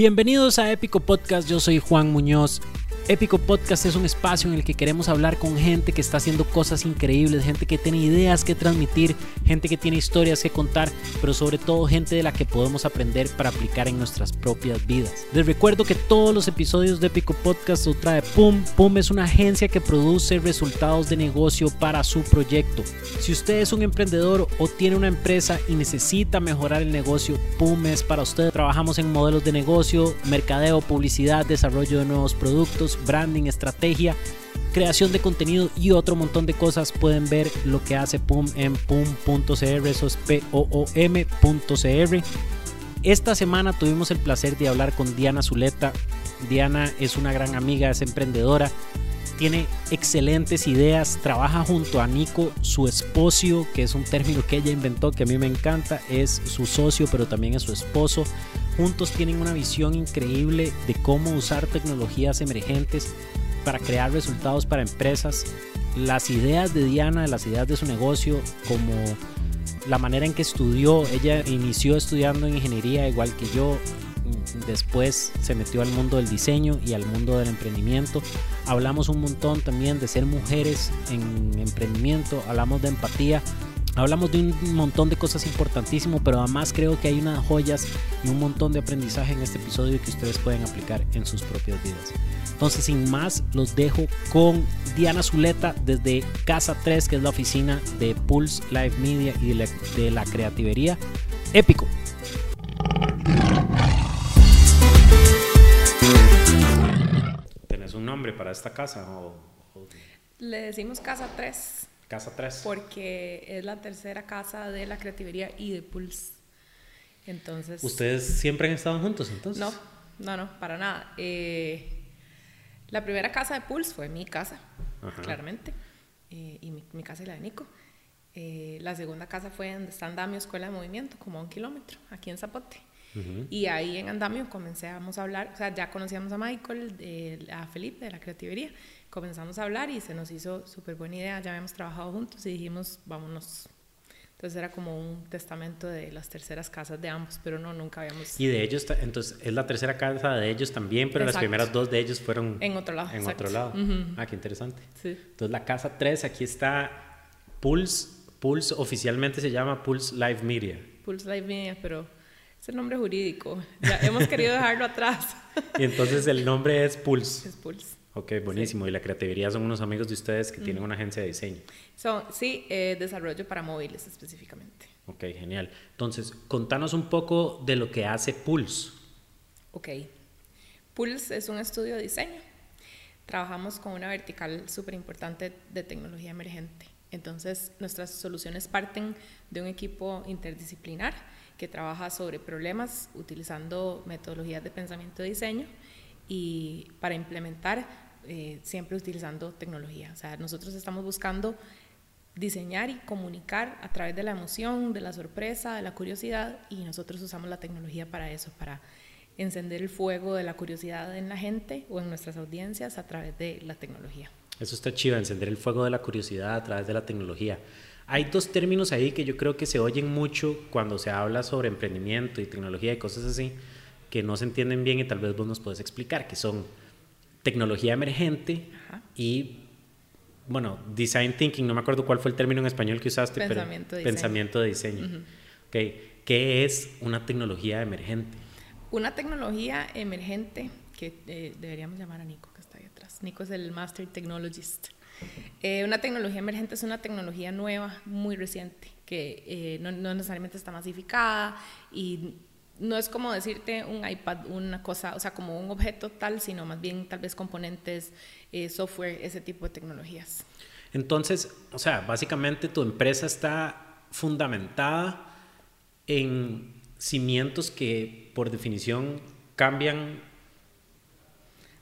Bienvenidos a Épico Podcast, yo soy Juan Muñoz. Épico Podcast es un espacio en el que queremos hablar con gente que está haciendo cosas increíbles, gente que tiene ideas que transmitir, gente que tiene historias que contar, pero sobre todo gente de la que podemos aprender para aplicar en nuestras propias vidas. Les recuerdo que todos los episodios de Épico Podcast lo trae PUM. PUM es una agencia que produce resultados de negocio para su proyecto. Si usted es un emprendedor o tiene una empresa y necesita mejorar el negocio, PUM es para usted. Trabajamos en modelos de negocio, mercadeo, publicidad, desarrollo de nuevos productos, branding, estrategia, creación de contenido y otro montón de cosas. Pueden ver lo que hace PUM en pum.cr, eso es P-O-O-M.cr. Esta semana tuvimos el placer de hablar con Diana Zuleta. Diana es una gran amiga, es emprendedora, tiene excelentes ideas, trabaja junto a Nico, su esposo, que es un término que ella inventó que a mí me encanta, es su socio, pero también es su esposo. Juntos tienen una visión increíble de cómo usar tecnologías emergentes para crear resultados para empresas. Las ideas de Diana, las ideas de su negocio, como la manera en que estudió, ella inició estudiando ingeniería igual que yo, después se metió al mundo del diseño y al mundo del emprendimiento. Hablamos un montón también de ser mujeres en emprendimiento, hablamos de empatía, Hablamos de un montón de cosas importantísimas, pero además creo que hay unas joyas y un montón de aprendizaje en este episodio que ustedes pueden aplicar en sus propias vidas. Entonces, sin más, los dejo con Diana Zuleta desde Casa 3, que es la oficina de Pulse Live Media y de la, de la creativería. Épico. ¿Tenés un nombre para esta casa? O, o... Le decimos Casa 3. Casa 3. Porque es la tercera casa de la creativería y de Pulse. Entonces. ¿Ustedes siempre han estado juntos entonces? No, no, no, para nada. Eh, la primera casa de Pulse fue mi casa, Ajá. claramente. Eh, y mi, mi, casa y la de Nico. Eh, la segunda casa fue donde está Andamio Escuela de Movimiento, como a un kilómetro, aquí en Zapote. Uh -huh. Y ahí en Andamio comenzamos a hablar, o sea, ya conocíamos a Michael, a Felipe de la creativería, comenzamos a hablar y se nos hizo súper buena idea, ya habíamos trabajado juntos y dijimos, vámonos. Entonces era como un testamento de las terceras casas de ambos, pero no, nunca habíamos... Y de ellos, entonces es la tercera casa de ellos también, pero Exacto. las primeras dos de ellos fueron... En otro lado. En Exacto. otro lado. Uh -huh. Ah, qué interesante. Sí. Entonces la casa 3, aquí está Pulse, Pulse oficialmente se llama Pulse Live Media. Pulse Live Media, pero es el nombre jurídico. Ya hemos querido dejarlo atrás. y entonces el nombre es Pulse. Es Pulse. Ok, buenísimo. Sí. Y la creatividad son unos amigos de ustedes que mm. tienen una agencia de diseño. So, sí, eh, desarrollo para móviles específicamente. Ok, genial. Entonces, contanos un poco de lo que hace Pulse. Ok. Pulse es un estudio de diseño. Trabajamos con una vertical súper importante de tecnología emergente. Entonces, nuestras soluciones parten de un equipo interdisciplinar que trabaja sobre problemas utilizando metodologías de pensamiento de diseño y para implementar eh, siempre utilizando tecnología. O sea, nosotros estamos buscando diseñar y comunicar a través de la emoción, de la sorpresa, de la curiosidad y nosotros usamos la tecnología para eso, para encender el fuego de la curiosidad en la gente o en nuestras audiencias a través de la tecnología. Eso está chido, encender el fuego de la curiosidad a través de la tecnología. Hay dos términos ahí que yo creo que se oyen mucho cuando se habla sobre emprendimiento y tecnología y cosas así, que no se entienden bien y tal vez vos nos puedes explicar, que son tecnología emergente Ajá. y, bueno, design thinking, no me acuerdo cuál fue el término en español que usaste, pensamiento pero de pensamiento de diseño. Uh -huh. okay. ¿Qué es una tecnología emergente? Una tecnología emergente, que eh, deberíamos llamar a Nico, que está ahí atrás. Nico es el Master Technologist. Eh, una tecnología emergente es una tecnología nueva, muy reciente, que eh, no, necesariamente está masificada y no es como decirte un iPad, una cosa, o sea, como un objeto tal, sino más bien tal vez componentes, eh, software, ese tipo de tecnologías. Entonces, o sea, básicamente tu empresa está fundamentada en cimientos que por definición cambian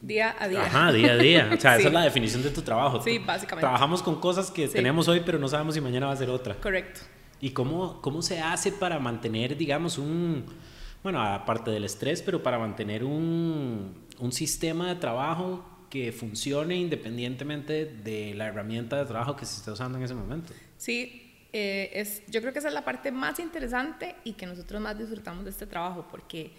día a día. Ajá, día a día. O sea, sí. esa es la definición de tu trabajo. Sí, básicamente. Trabajamos con cosas que sí. tenemos hoy, pero no sabemos si mañana va a ser otra. Correcto. ¿Y cómo, cómo se hace para mantener, digamos, un, bueno, aparte del estrés, pero para mantener un, un sistema de trabajo que funcione independientemente de la herramienta de trabajo que se esté usando en ese momento? Sí, eh, es, yo creo que esa es la parte más interesante y que nosotros más disfrutamos de este trabajo, porque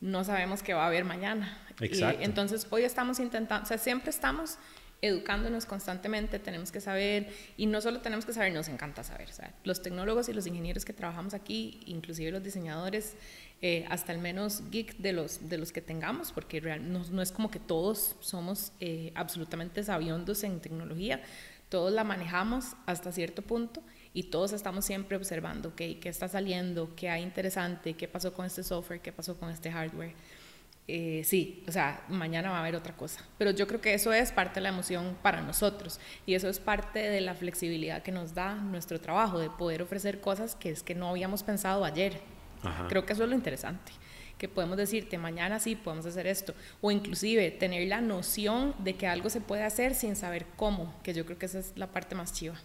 no sabemos qué va a haber mañana. Exacto. entonces, hoy estamos intentando, o sea, siempre estamos educándonos constantemente, tenemos que saber, y no solo tenemos que saber, nos encanta saber. O sea, los tecnólogos y los ingenieros que trabajamos aquí, inclusive los diseñadores, eh, hasta el menos geek de los, de los que tengamos, porque real, no, no, es como que todos somos eh, absolutamente sabiondos en tecnología, todos la manejamos hasta cierto punto y todos estamos siempre observando okay, qué está saliendo, qué hay interesante, qué pasó con este software, qué pasó con este hardware. Eh, sí, o sea, mañana va a haber otra cosa. Pero yo creo que eso es parte de la emoción para nosotros y eso es parte de la flexibilidad que nos da nuestro trabajo, de poder ofrecer cosas que es que no habíamos pensado ayer. Creo que eso es lo interesante, que podemos decirte, mañana sí podemos hacer esto, o inclusive tener la noción de que algo se puede hacer sin saber cómo, que yo creo que esa es la parte más chiva.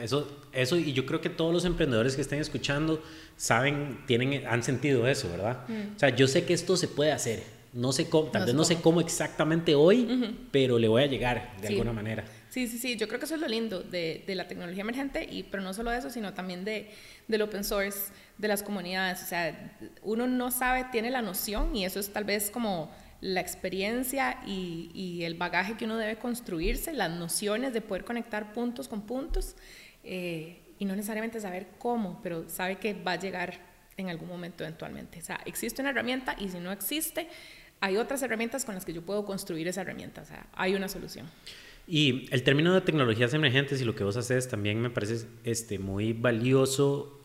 Eso, eso, y yo creo que todos los emprendedores que estén escuchando saben, tienen, han sentido eso, ¿verdad? Mm. O sea, yo sé que esto se puede hacer. No sé cómo, tal vez no sé cómo exactamente hoy, pero le voy a llegar de alguna manera. Sí, sí, sí, yo creo que eso es lo lindo de, de, la tecnología emergente, y, pero no solo eso, sino también de, del open source, de las comunidades. O sea, uno no sabe, tiene la noción, y eso es tal vez como la experiencia y, el bagaje que uno debe construirse, las nociones de poder conectar puntos con puntos. Eh, y no necesariamente saber cómo, pero sabe que va a llegar en algún momento eventualmente. O sea, existe una herramienta y si no existe, hay otras herramientas con las que yo puedo construir esa herramienta. O sea, hay una solución. Y el término de tecnologías emergentes y lo que vos haces también me parece este, muy valioso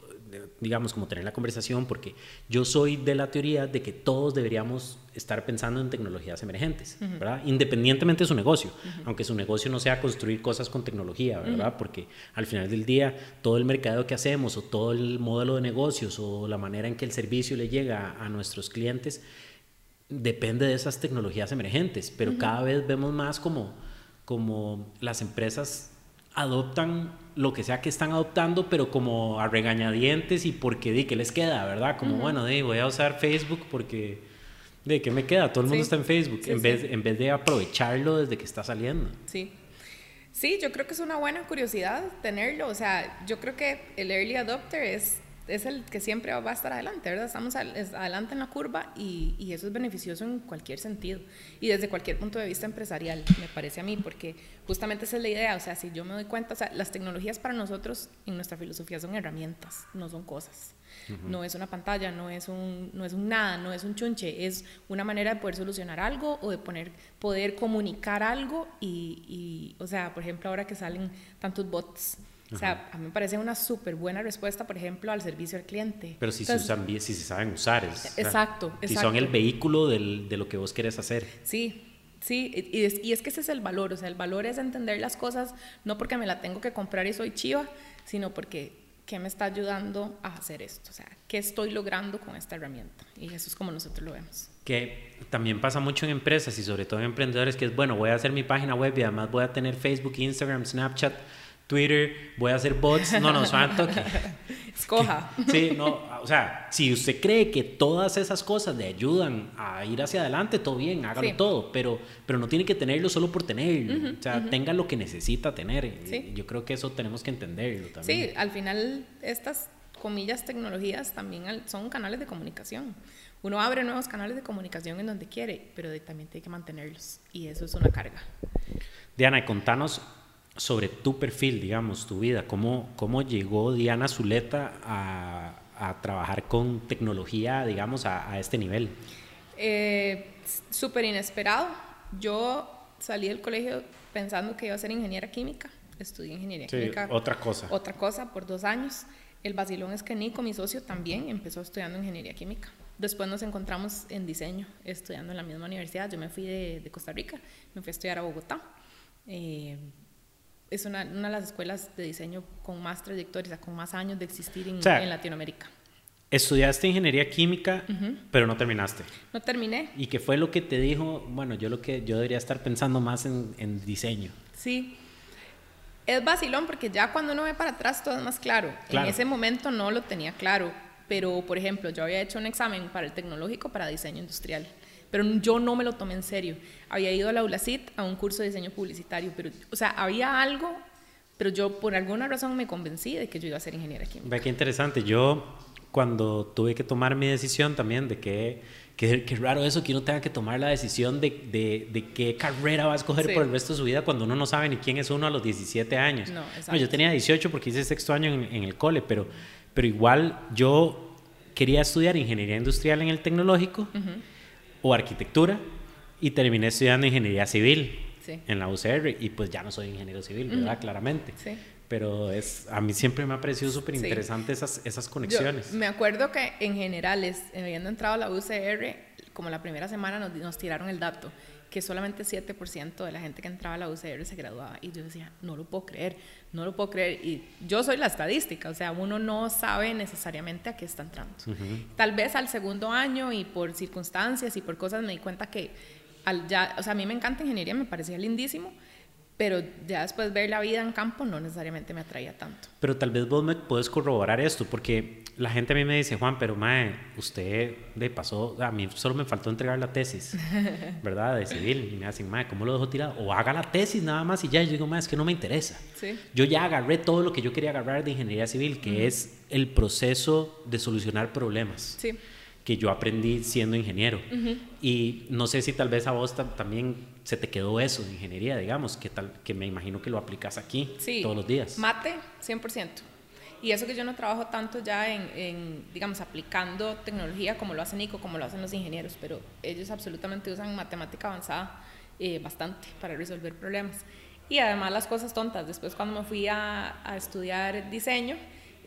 digamos, como tener la conversación, porque yo soy de la teoría de que todos deberíamos estar pensando en tecnologías emergentes, ¿verdad? Independientemente de su negocio, aunque su negocio no sea construir cosas con tecnología, ¿verdad? Porque al final del día, todo el mercado que hacemos o todo el modelo de negocios o la manera en que el servicio le llega a nuestros clientes depende de esas tecnologías emergentes, pero cada vez vemos más como, como las empresas adoptan lo que sea que están adoptando, pero como a regañadientes y porque di que les queda, ¿verdad? Como, bueno, di, voy a usar Facebook porque, de ¿qué me queda? Todo el mundo está en Facebook, en, Vez, en vez de aprovecharlo desde que está saliendo. Sí. Sí, yo creo que es una buena curiosidad tenerlo. O sea, yo creo que el early adopter es es el que siempre va a estar adelante, ¿verdad? Estamos adelante en la curva y, y, eso es beneficioso en cualquier sentido y desde cualquier punto de vista empresarial, me parece a mí, porque justamente esa es la idea, o sea, si yo me doy cuenta, o sea, las tecnologías para nosotros en nuestra filosofía son herramientas, no son cosas. No es una pantalla, no es un, no es un nada, no es un chunche, es una manera de poder solucionar algo o de poner, poder comunicar algo y, y o sea, por ejemplo, ahora que salen tantos bots, o sea, a mí me parece una súper buena respuesta, por ejemplo, al servicio al cliente. Pero si, se, usan bien, si se saben usar. Es, exacto, Si son el vehículo del, de lo que vos querés hacer. Sí, sí, y es, y es, que ese es el valor. O sea, el valor es entender las cosas no porque me la tengo que comprar y soy chiva, sino porque ¿qué me está ayudando a hacer esto? O sea, ¿qué estoy logrando con esta herramienta? Y eso es como nosotros lo vemos. Que también pasa mucho en empresas y sobre todo en emprendedores, que es, bueno, voy a hacer mi página web y además voy a tener Facebook, Instagram, Snapchat Twitter, voy a hacer bots. No, no, santo que... Escoja. sí, no, o sea, si usted cree que todas esas cosas le ayudan a ir hacia adelante, todo bien, hágalo todo, pero, pero no tiene que tenerlo solo por tenerlo. o sea, tenga lo que necesita tener. Yo creo que eso tenemos que entenderlo también. Sí, al final estas comillas tecnologías también son canales de comunicación. Uno abre nuevos canales de comunicación en donde quiere, pero también tiene que mantenerlos y eso es una carga. Diana, contanos sobre tu perfil, digamos, tu vida. ¿Cómo, cómo llegó Diana Zuleta a, a trabajar con tecnología, digamos, a, a este nivel? Eh, Súper inesperado. Yo salí del colegio pensando que iba a ser ingeniera química. Estudié ingeniería química. Otra cosa. Otra cosa por dos años. El vacilón es que Nico, mi socio, también empezó estudiando ingeniería química. Después nos encontramos en diseño, estudiando en la misma universidad. Yo me fui de, de Costa Rica, me fui a estudiar a Bogotá. Eh, es una, una, de las escuelas de diseño con más trayectoria, con más años de existir en, en Latinoamérica. Estudiaste ingeniería química, pero no terminaste. No terminé. ¿Y qué fue lo que te dijo? Bueno, yo lo que yo debería estar pensando más en, en diseño. Sí. Es vacilón porque ya cuando uno ve para atrás todo es más claro. claro. En ese momento no lo tenía claro, pero por ejemplo, yo había hecho un examen para el tecnológico para diseño industrial pero yo no me lo tomé en serio. Había ido a la ULACIT a un curso de diseño publicitario, pero, o sea, había algo, pero yo por alguna razón me convencí de que yo iba a ser ingeniera química. Ve qué interesante. Yo, cuando tuve que tomar mi decisión también de qué, Qué, qué, raro eso que uno tenga que tomar la decisión de, de, de qué carrera va a escoger Sí. por el resto de su vida cuando uno no sabe ni quién es uno a los 17 años. No, No, yo tenía 18 porque hice sexto año en, en el cole, pero, pero igual yo quería estudiar ingeniería industrial en el tecnológico o arquitectura y terminé estudiando ingeniería civil Sí. en la UCR y pues ya no soy ingeniero civil, ¿verdad? Claramente. Sí. Pero es, a mí siempre me ha parecido súper Sí. interesante esas, esas Yo conexiones. me acuerdo que en generales, habiendo entrado a la UCR, como la primera semana nos, nos tiraron el dato, que solamente 7% de la gente que entraba a la UCR se graduaba. Y yo decía, no lo puedo creer, no lo puedo creer. Y yo soy la estadística, o sea, uno no sabe necesariamente a qué está entrando. Tal vez al segundo año y por circunstancias y por cosas me di cuenta que al ya, o sea, a mí me encanta ingeniería, me parecía lindísimo, pero ya después ver la vida en campo no necesariamente me atraía tanto. Pero tal vez vos me puedes corroborar esto, porque la gente a mí me dice, Juan, pero mae, usted de pasó, a mí solo me faltó entregar la tesis, ¿verdad? De civil. Y me hacen, mae, ¿cómo lo dejo tirado? O haga la tesis nada más y ya. Y yo digo, mae, es que no me interesa. Sí. Yo ya agarré todo lo que yo quería agarrar de ingeniería civil, que es el proceso de solucionar problemas Sí. que yo aprendí siendo ingeniero. Y no sé si tal vez a vos ta- también se te quedó eso de ingeniería, digamos, que, tal, que me imagino que lo aplicas aquí Sí. todos los días. Mate, 100%. Y eso que yo no trabajo tanto ya en, en, digamos, aplicando tecnología como lo hace Nico, como lo hacen los ingenieros, pero ellos absolutamente usan matemática avanzada eh, bastante para resolver problemas. Y además las cosas tontas. Después cuando me fui a, a estudiar diseño,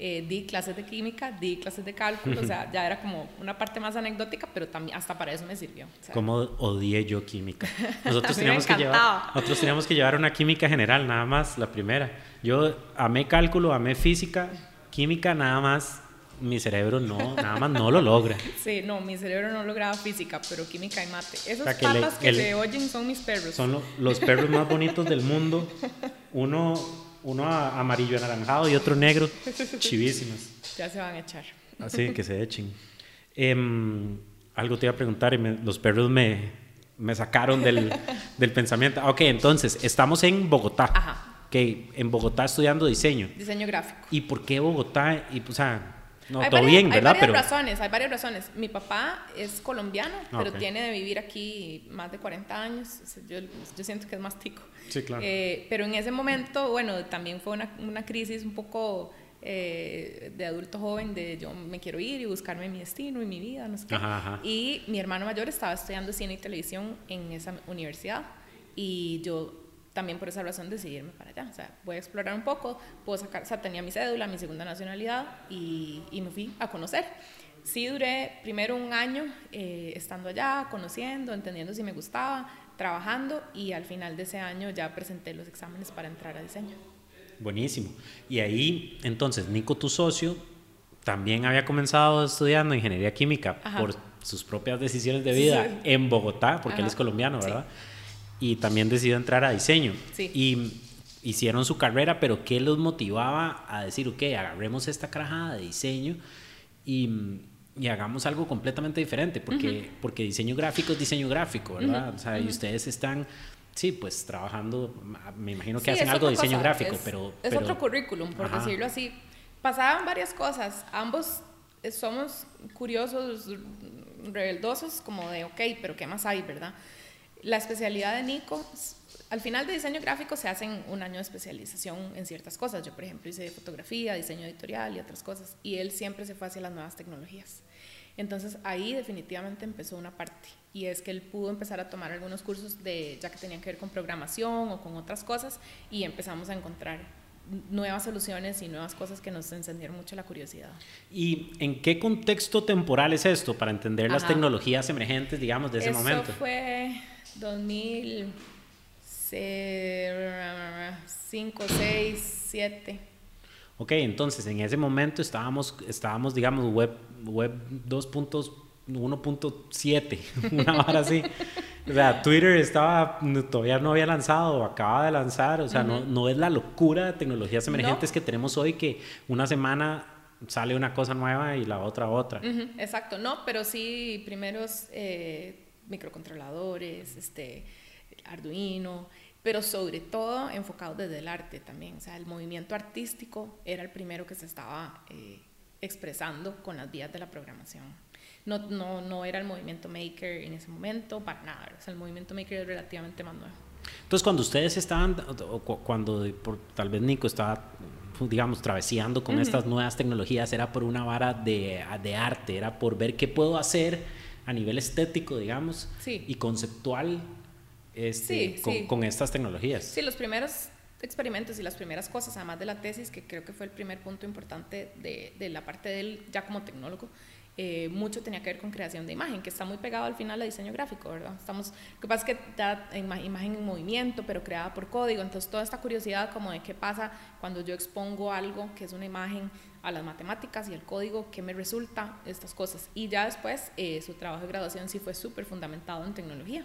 eh, di clases de química, di clases de cálculo, o sea, ya era como una parte más anecdótica, pero también hasta para eso me sirvió. o sea, Cómo odié yo química. Nosotros teníamos que llevar, nosotros teníamos que llevar una química general, nada más, la primera. Yo amé cálculo, amé física, química, nada más. Mi cerebro no, nada más no lo logra. Sí, no, mi cerebro no lograba física, pero química y mate. Esos sea, que le- patas que el- se oyen son mis perros. Son lo- los perros más bonitos del mundo. Uno, uno amarillo anaranjado y otro negro. Chivísimas. Ya se van a echar. Así que se echen. Em, algo te iba a preguntar y me- los perros me, me sacaron del, del pensamiento. Ah, Ok, entonces, estamos en Bogotá. Ajá. Que en Bogotá estudiando diseño. Diseño gráfico. ¿Y por qué Bogotá? Y, o sea, no, hay todo varias, bien, hay ¿verdad? varias Pero, razones, hay varias razones. Mi papá es colombiano, Ah, pero ok. tiene de vivir aquí más de 40 años. Yo, yo siento que es más tico. Sí, claro. Eh, pero en ese momento, bueno, también fue una, una crisis un poco eh, de adulto joven, de yo me quiero ir y buscarme mi destino y mi vida, no sé qué. Ajá, ajá. Y mi hermano mayor estaba estudiando cine y televisión en esa universidad y yo también por esa razón decidí irme para allá. O sea, voy a explorar un poco, puedo sacar, o sea, tenía mi cédula, mi segunda nacionalidad y, y me fui a conocer. Sí duré primero un año eh, estando allá, conociendo, entendiendo si me gustaba, trabajando y al final de ese año ya presenté los exámenes para entrar a diseño. buenísimo. Y ahí, entonces, Nico, tu socio, también había comenzado estudiando ingeniería química Ajá. por sus propias decisiones de vida Sí. en Bogotá, porque él Ajá. es colombiano, Sí. Y también decidió entrar a diseño. Sí. Y hicieron su carrera, pero ¿qué los motivaba a decir, ok, agarremos esta carajada de diseño y, y hagamos algo completamente diferente? Porque, porque diseño gráfico es diseño gráfico, ¿verdad? O sea, y ustedes están, sí, pues trabajando, me imagino que Sí, hacen algo de diseño cosa, gráfico, es- pero... Es pero- otro currículum, por Ajá. decirlo así. Pasaban varias cosas. Ambos eh, somos curiosos, rebeldosos, como de, ok, pero ¿qué más hay, verdad? La especialidad de Nico, al final de diseño gráfico se hacen un año de especialización en ciertas cosas. Yo, por ejemplo, hice fotografía, diseño editorial y otras cosas. Y él siempre se fue hacia las nuevas tecnologías. Entonces ahí definitivamente empezó una parte y es que él pudo empezar a tomar algunos cursos de ya que tenían que ver con programación o con otras cosas y empezamos a encontrar nuevas soluciones y nuevas cosas que nos encendieron mucho la curiosidad. ¿Y en qué contexto temporal es esto para entender las Ajá. tecnologías emergentes, digamos, de ese Eso momento? fue 2005, 6, 7. Ok, entonces en ese momento estábamos, estábamos digamos, web, web 2.1.7, una vara así. O sea, Twitter estaba, todavía no había lanzado o acaba de lanzar. O sea, no, no es la locura de tecnologías emergentes No. que tenemos hoy que una semana sale una cosa nueva y la otra otra. Exacto, no, pero sí primeros eh, microcontroladores, este, Arduino, pero sobre todo enfocado desde el arte también. O sea, el movimiento artístico era el primero que se estaba eh, expresando con las vías de la programación. No, no, no era el movimiento maker en ese momento, para nada. O sea, el movimiento maker es relativamente más nuevo. Entonces, cuando ustedes estaban, o cuando por, tal vez Nico estaba, digamos, traveseando con estas nuevas tecnologías, era por una vara de, de, arte, era por ver qué puedo hacer a nivel estético, digamos, y conceptual este, con, con, estas tecnologías. Sí, los primeros experimentos y las primeras cosas, además de la tesis, que creo que fue el primer punto importante de, de la parte de él ya como tecnólogo, eh, mucho tenía que ver con creación de imagen, que está muy pegado al final a diseño gráfico, ¿verdad? Estamos, lo que pasa es que da imagen en movimiento, pero creada por código, entonces toda esta curiosidad como de qué pasa cuando yo expongo algo que es una imagen a las matemáticas y el código, qué me resulta, estas cosas. Y ya después eh, su trabajo de graduación sí fue súper fundamentado en tecnología,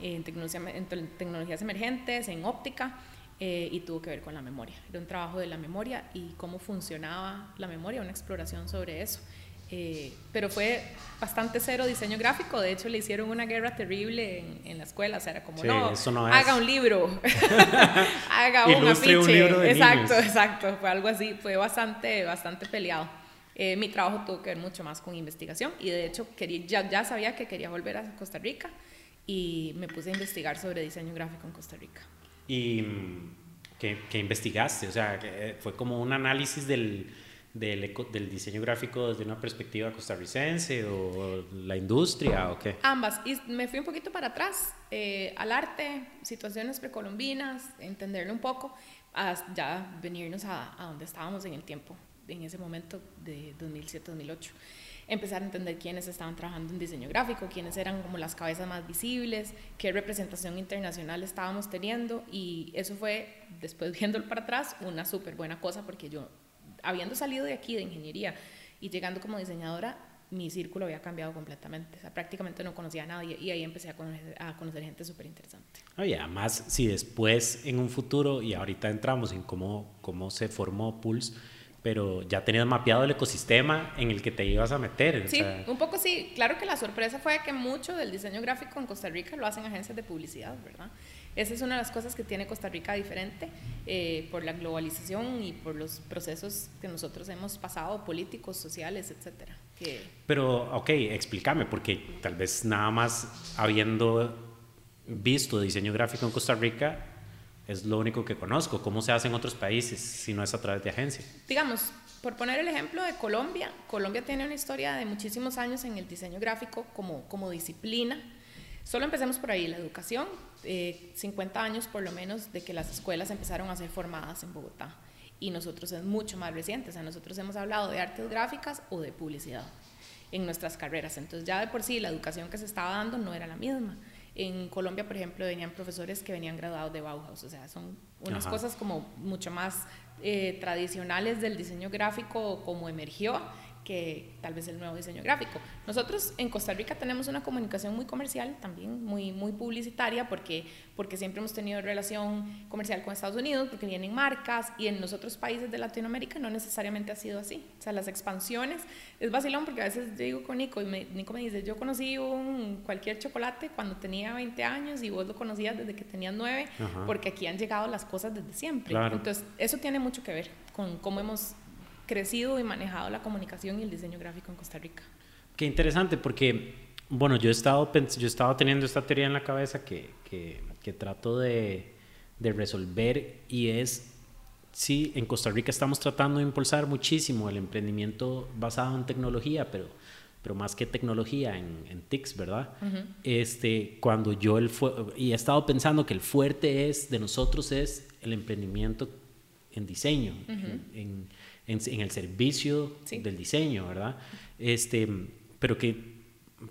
en, tecnología, en tecnologías emergentes, en óptica. Eh, y tuvo que ver con la memoria. Era un trabajo de la memoria y cómo funcionaba la memoria, una exploración sobre eso. Eh, pero fue bastante cero diseño gráfico. De hecho, le hicieron una guerra terrible en, la escuela. O sea, era como, no, haga un libro, haga un afiche. exacto, exacto. Fue algo así. Fue bastante, bastante peleado. Eh, mi trabajo tuvo que ver mucho más con investigación y de hecho quería, ya, ya sabía que quería volver a Costa Rica y me puse a investigar sobre diseño gráfico en Costa Rica. ¿Y mm, qué, qué investigaste? O sea, fue como un análisis del del, del, diseño gráfico desde una perspectiva costarricense o la industria o qué? Ambas. Y me fui un poquito para atrás eh, al arte, situaciones precolombinas, entenderlo un poco, hasta ya venirnos a, a donde estábamos en el tiempo, en ese momento de 2007-2008 empezar a entender quiénes estaban trabajando en diseño gráfico, quiénes eran como las cabezas más visibles, qué representación internacional estábamos teniendo y eso fue, después viéndolo para atrás, una súper buena cosa porque yo habiendo salido de aquí de ingeniería y llegando como diseñadora, mi círculo había cambiado completamente. O sea, prácticamente no conocía a nadie y ahí empecé a conocer, a conocer gente súper interesante. Oye, además, si después en un futuro, y ahorita entramos en cómo, cómo se formó Pulse, pero ya tenías mapeado el ecosistema en el que te ibas a meter. Sí, un poco sí. Claro que la sorpresa fue que mucho del diseño gráfico en Costa Rica lo hacen agencias de publicidad, ¿verdad? Esa es una de las cosas que tiene Costa Rica diferente eh, por la globalización y por los procesos que nosotros hemos pasado, políticos, sociales, etcétera. Pero, ok, explícame, porque tal vez nada más habiendo visto diseño gráfico en Costa Rica, es lo único que conozco. ¿Cómo se hace en otros países si no es a través de agencias? Digamos, por poner el ejemplo de Colombia, Colombia tiene una historia de muchísimos años en el diseño gráfico como, como disciplina Solo empecemos por ahí, la educación, 50 eh, años por lo menos de que las escuelas empezaron a ser formadas en Bogotá. Y nosotros es mucho más reciente, o sea, nosotros hemos hablado de artes gráficas o de publicidad en nuestras carreras, entonces ya de por sí la educación que se estaba dando no era la misma. En Colombia, por ejemplo, venían profesores que venían graduados de Bauhaus, o sea, son unas cosas como mucho más eh, tradicionales del diseño gráfico como emergió que tal vez el nuevo diseño gráfico. Nosotros en Costa Rica tenemos una comunicación muy comercial también, muy, muy publicitaria, porque, porque siempre hemos tenido relación comercial con Estados Unidos, porque vienen marcas, y en los otros países de Latinoamérica no necesariamente ha sido así. O sea, las expansiones, es vacilón porque a veces yo digo con Nico, y Nico me dice, yo conocí un, cualquier chocolate cuando tenía 20 años y vos lo conocías desde que tenías 9, porque aquí han llegado las cosas desde siempre. Entonces, eso tiene mucho que ver con cómo hemos crecido y manejado la comunicación y el diseño gráfico en Costa Rica. Qué interesante, porque, bueno, yo he estado, yo he estado teniendo esta teoría en la cabeza que, que, que trato de, de resolver y es sí, en Costa Rica estamos tratando de impulsar muchísimo el emprendimiento basado en tecnología, pero, pero más que tecnología, en, en TICs, ¿verdad? este, cuando yo el y he estado pensando que el fuerte es de nosotros es el emprendimiento en diseño, en, en, el servicio del diseño, ¿verdad? Este, pero que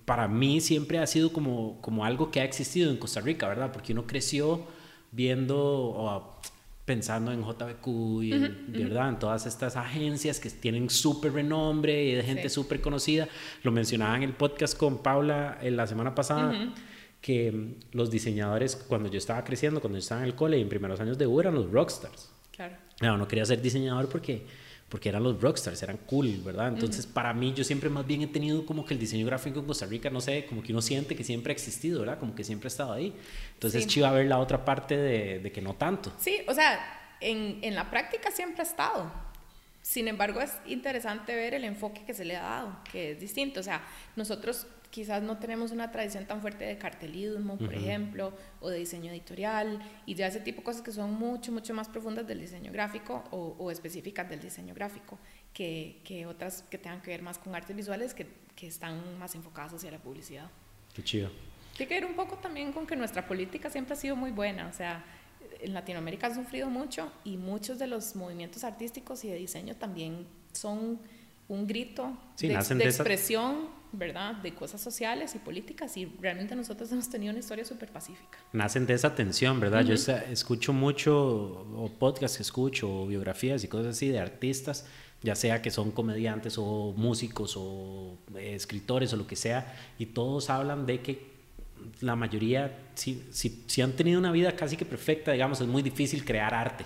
para mí siempre ha sido como, como algo que ha existido en Costa Rica, ¿verdad? Porque uno creció viendo o pensando en JBQ y ¿verdad? En todas estas agencias que tienen súper renombre y de gente súper conocida. Lo mencionaba en el podcast con Paula en la semana pasada. que los diseñadores, cuando yo estaba creciendo, cuando yo estaba en el cole y en primeros años de U, eran los rockstars. Claro. No, no quería ser diseñador porque porque eran los rockstars, eran cool, ¿verdad? Entonces, para mí, yo siempre más bien he tenido como que el diseño gráfico en Costa Rica, no sé, como que uno siente que siempre ha existido, ¿verdad? Como que siempre ha estado ahí. Entonces, sí. chiva ver la otra parte de, de, que no tanto. Sí, o sea, en, en, la práctica siempre ha estado. Sin embargo, es interesante ver el enfoque que se le ha dado, que es distinto. O sea, nosotros quizás no tenemos una tradición tan fuerte de cartelismo, por ejemplo, o de diseño editorial, y ya ese tipo de cosas que son mucho, mucho más profundas del diseño gráfico o, específicas del diseño gráfico, que, que, otras que tengan que ver más con artes visuales que, que están más enfocadas hacia la publicidad. Qué chido. Tiene que ver un poco también con que nuestra política siempre ha sido muy buena, o sea, en Latinoamérica ha sufrido mucho y muchos de los movimientos artísticos y de diseño también son un grito de, expresión, ¿verdad? De cosas sociales y políticas y realmente nosotros hemos tenido una historia súper pacífica. Nacen de esa tensión, ¿verdad? Yo escucho mucho, o podcasts que escucho, o biografías y cosas así de artistas, ya sea que son comediantes o músicos o eh, escritores o lo que sea, y todos hablan de que la mayoría, si, si, si, han tenido una vida casi que perfecta, digamos, es muy difícil crear arte,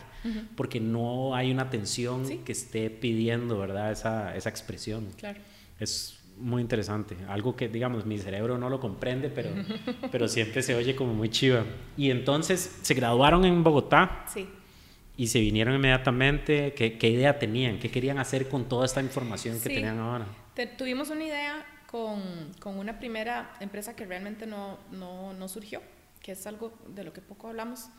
porque no hay una tensión que esté pidiendo, ¿verdad? Esa, esa expresión. Claro. Es muy interesante, algo que, digamos, mi cerebro no lo comprende, pero, pero siempre se oye como muy chiva. Y entonces, ¿se graduaron en Bogotá? Sí. Y se vinieron inmediatamente. ¿Qué, qué idea tenían? ¿Qué querían hacer con toda esta información que tenían ahora? tuvimos una idea con, con una primera empresa que realmente no, no, no, surgió, que es algo de lo que poco hablamos,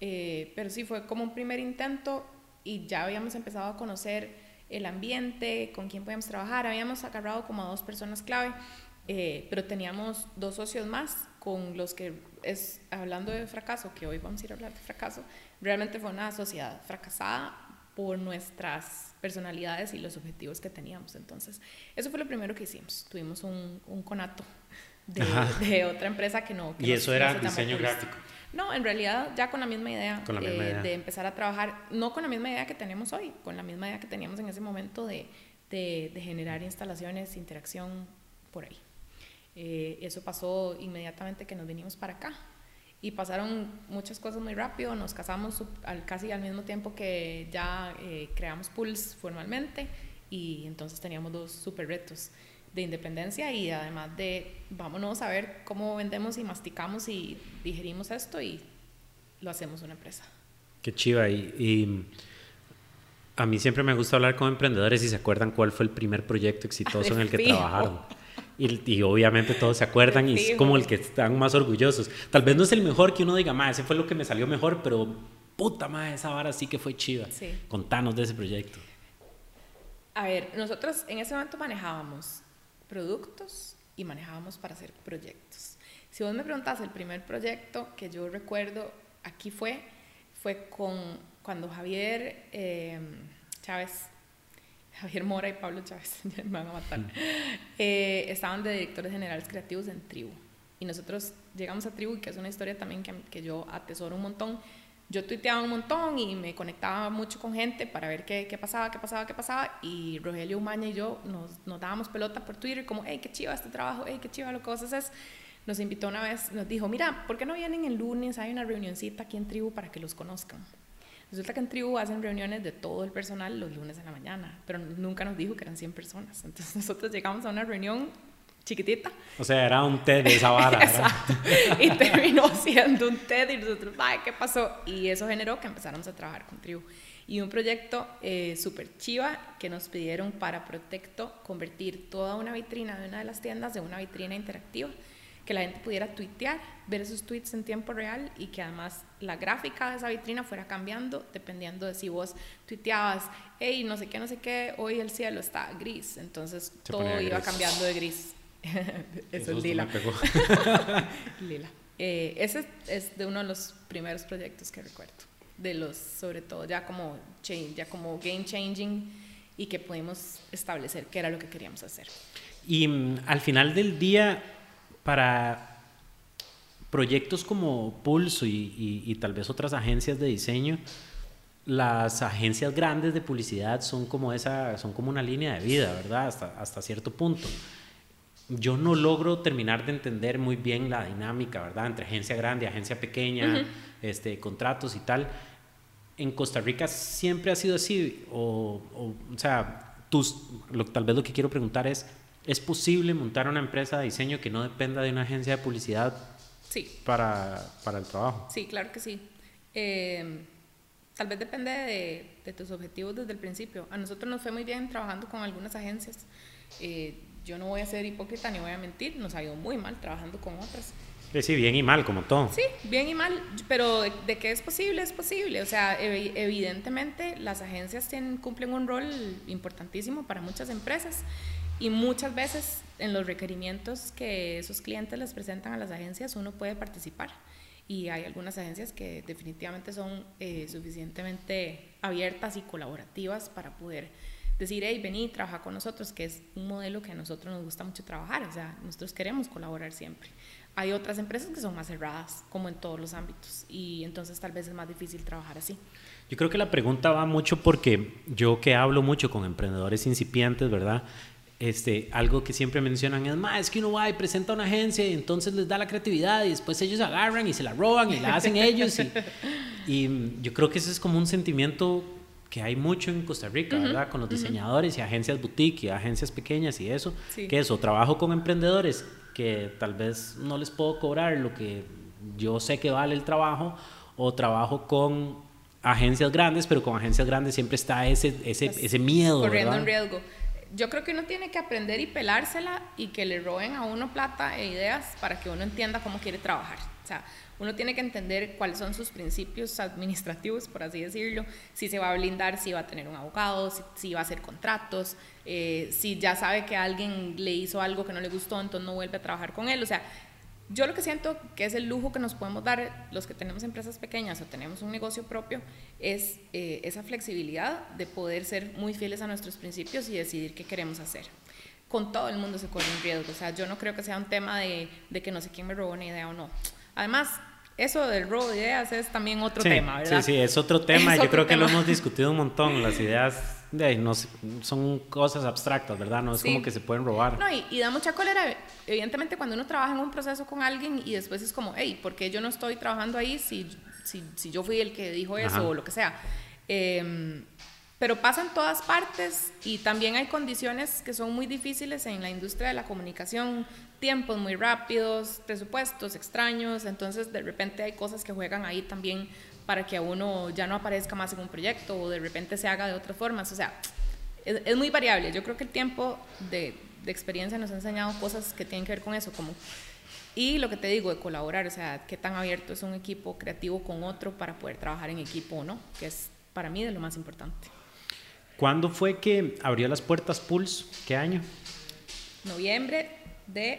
eh, pero sí fue como un primer intento y ya habíamos empezado a conocer el ambiente, con quién podíamos trabajar, habíamos agarrado como a dos personas clave, eh, pero teníamos dos socios más con los que es, hablando de fracaso, que hoy vamos a ir a hablar de fracaso, realmente fue una sociedad fracasada por nuestras personalidades y los objetivos que teníamos. Entonces, eso fue lo primero que hicimos. Tuvimos un, un conato de, de, otra empresa que no... ¿Y eso era diseño gráfico? No, en realidad ya con la misma idea, eh, de empezar a trabajar, no con la misma idea que tenemos hoy, con la misma idea que teníamos en ese momento de, de, de generar instalaciones, interacción por ahí. Eh, eso pasó inmediatamente que nos vinimos para acá. Y pasaron muchas cosas muy rápido, nos casamos al, casi al mismo tiempo que ya eh, creamos Pulse formalmente y entonces teníamos dos super retos de independencia y además de vámonos a ver cómo vendemos y masticamos y digerimos esto y lo hacemos una empresa. Qué chiva y, y a mí siempre me gusta hablar con emprendedores y se acuerdan cuál fue el primer proyecto exitoso en el que trabajaron. Y, obviamente todos se acuerdan y es como el que están más orgullosos. Tal vez no es el mejor que uno diga, ma, ese fue lo que me salió mejor, pero puta madre, esa vara sí que fue chiva. Contanos de ese proyecto. A ver, nosotros en ese momento manejábamos productos y manejábamos para hacer proyectos. Si vos me preguntas, el primer proyecto que yo recuerdo aquí fue, fue con cuando Javier eh, Chávez Javier Mora y Pablo Chávez, me van a matar, eh, estaban de directores generales creativos en Tribu. Y nosotros llegamos a Tribu, que es una historia también que, que yo atesoro un montón. Yo tuiteaba un montón y me conectaba mucho con gente para ver qué, qué pasaba, qué pasaba, qué pasaba. Y Rogelio Umaña y yo nos, nos dábamos pelota por Twitter, como, hey, qué chiva este trabajo, hey, qué chiva lo que vos haces. Nos invitó una vez, nos dijo, mira, ¿por qué no vienen el lunes? Hay una reunioncita aquí en Tribu para que los conozcan. Resulta que en Tribu hacen reuniones de todo el personal los lunes en la mañana, pero nunca nos dijo que eran 100 personas. Entonces nosotros llegamos a una reunión chiquitita. O sea, era un TED de esa vara. Exacto. y terminó siendo un TED y nosotros, ay, ¿qué pasó? Y eso generó que empezáramos a trabajar con Tribu. Y un proyecto eh, súper chiva que nos pidieron para Protecto convertir toda una vitrina de una de las tiendas en una vitrina interactiva que la gente pudiera tuitear, ver esos tweets en tiempo real y que además la gráfica de esa vitrina fuera cambiando dependiendo de si vos tuiteabas, hey, no sé qué, no sé qué, hoy el cielo está gris, entonces todo iba cambiando de gris. Eso, es lila. lila. Eh, ese es de uno de los primeros proyectos que recuerdo, de los, sobre todo, ya como, change, ya como game changing y que pudimos establecer qué era lo que queríamos hacer. Y mm, al final del día, para proyectos como Pulso y, tal vez otras agencias de diseño, las agencias grandes de publicidad son como, esa, son como una línea de vida, ¿verdad? Hasta, hasta cierto punto. Yo no logro terminar de entender muy bien la dinámica, ¿verdad? Entre agencia grande agencia pequeña, este, contratos y tal. En Costa Rica siempre ha sido así, o, o, sea, tus, tal vez lo que quiero preguntar es, ¿Es posible montar una empresa de diseño que no dependa de una agencia de publicidad sí. para, para el trabajo? Sí, claro que sí. Eh, tal vez depende de, de, tus objetivos desde el principio. A nosotros nos fue muy bien trabajando con algunas agencias. Eh, yo no voy a ser hipócrita ni voy a mentir, nos ha ido muy mal trabajando con otras. Sí, bien y mal, como todo. Sí, bien y mal, pero de, de que es posible, es posible. O sea, evidentemente las agencias tienen, cumplen un rol importantísimo para muchas empresas y muchas veces en los requerimientos que esos clientes les presentan a las agencias uno puede participar y hay algunas agencias que definitivamente son eh, suficientemente abiertas y colaborativas para poder decir, hey, vení, trabaja con nosotros, que es un modelo que a nosotros nos gusta mucho trabajar, o sea, nosotros queremos colaborar siempre. Hay otras empresas que son más cerradas, como en todos los ámbitos, y entonces tal vez es más difícil trabajar así. Yo creo que la pregunta va mucho porque yo que hablo mucho con emprendedores incipientes, ¿verdad? este, algo que siempre mencionan es, más es que uno va y presenta a una agencia y entonces les da la creatividad y después ellos agarran y se la roban y la hacen ellos. Y, yo creo que ese es como un sentimiento que hay mucho en Costa Rica, ¿verdad? Con los diseñadores y agencias boutique y agencias pequeñas y eso. Que eso, trabajo con emprendedores que tal vez no les puedo cobrar lo que yo sé que vale el trabajo o trabajo con agencias grandes, pero con agencias grandes siempre está ese, ese, ese miedo. Corriendo en riesgo yo creo que uno tiene que aprender y pelársela y que le roben a uno plata e ideas para que uno entienda cómo quiere trabajar. O sea, uno tiene que entender cuáles son sus principios administrativos, por así decirlo, si se va a blindar, si va a tener un abogado, si, va a hacer contratos, eh, si ya sabe que alguien le hizo algo que no le gustó, entonces no vuelve a trabajar con él. O sea, yo lo que siento que es el lujo que nos podemos dar los que tenemos empresas pequeñas o tenemos un negocio propio es eh, esa flexibilidad de poder ser muy fieles a nuestros principios y decidir qué queremos hacer. Con todo el mundo se corre un riesgo, o sea, yo no creo que sea un tema de, de que no sé quién me robó una idea o no. Además, eso del robo de ideas es también otro tema, ¿verdad? Sí, sí, es otro tema. Yo creo que lo hemos discutido un montón. Las ideas de, no, son cosas abstractas, ¿verdad? No es como que se pueden robar. No, y, da mucha cólera, evidentemente, cuando uno trabaja en un proceso con alguien y después es como, hey, ¿por qué yo no estoy trabajando ahí si, si, si yo fui el que dijo eso o lo que sea? Em, pero pasa en todas partes y también hay condiciones que son muy difíciles en la industria de la comunicación, tiempos muy rápidos, presupuestos extraños, entonces de repente hay cosas que juegan ahí también para que a uno ya no aparezca más en un proyecto o de repente se haga de otras formas. O sea, es, muy variable. Yo creo que el tiempo de, de, experiencia nos ha enseñado cosas que tienen que ver con eso, como... Y lo que te digo, de colaborar, o sea, qué tan abierto es un equipo creativo con otro para poder trabajar en equipo o no, que es para mí de lo más importante. ¿Cuándo fue que abrió las puertas Pulse? ¿Qué año? Noviembre de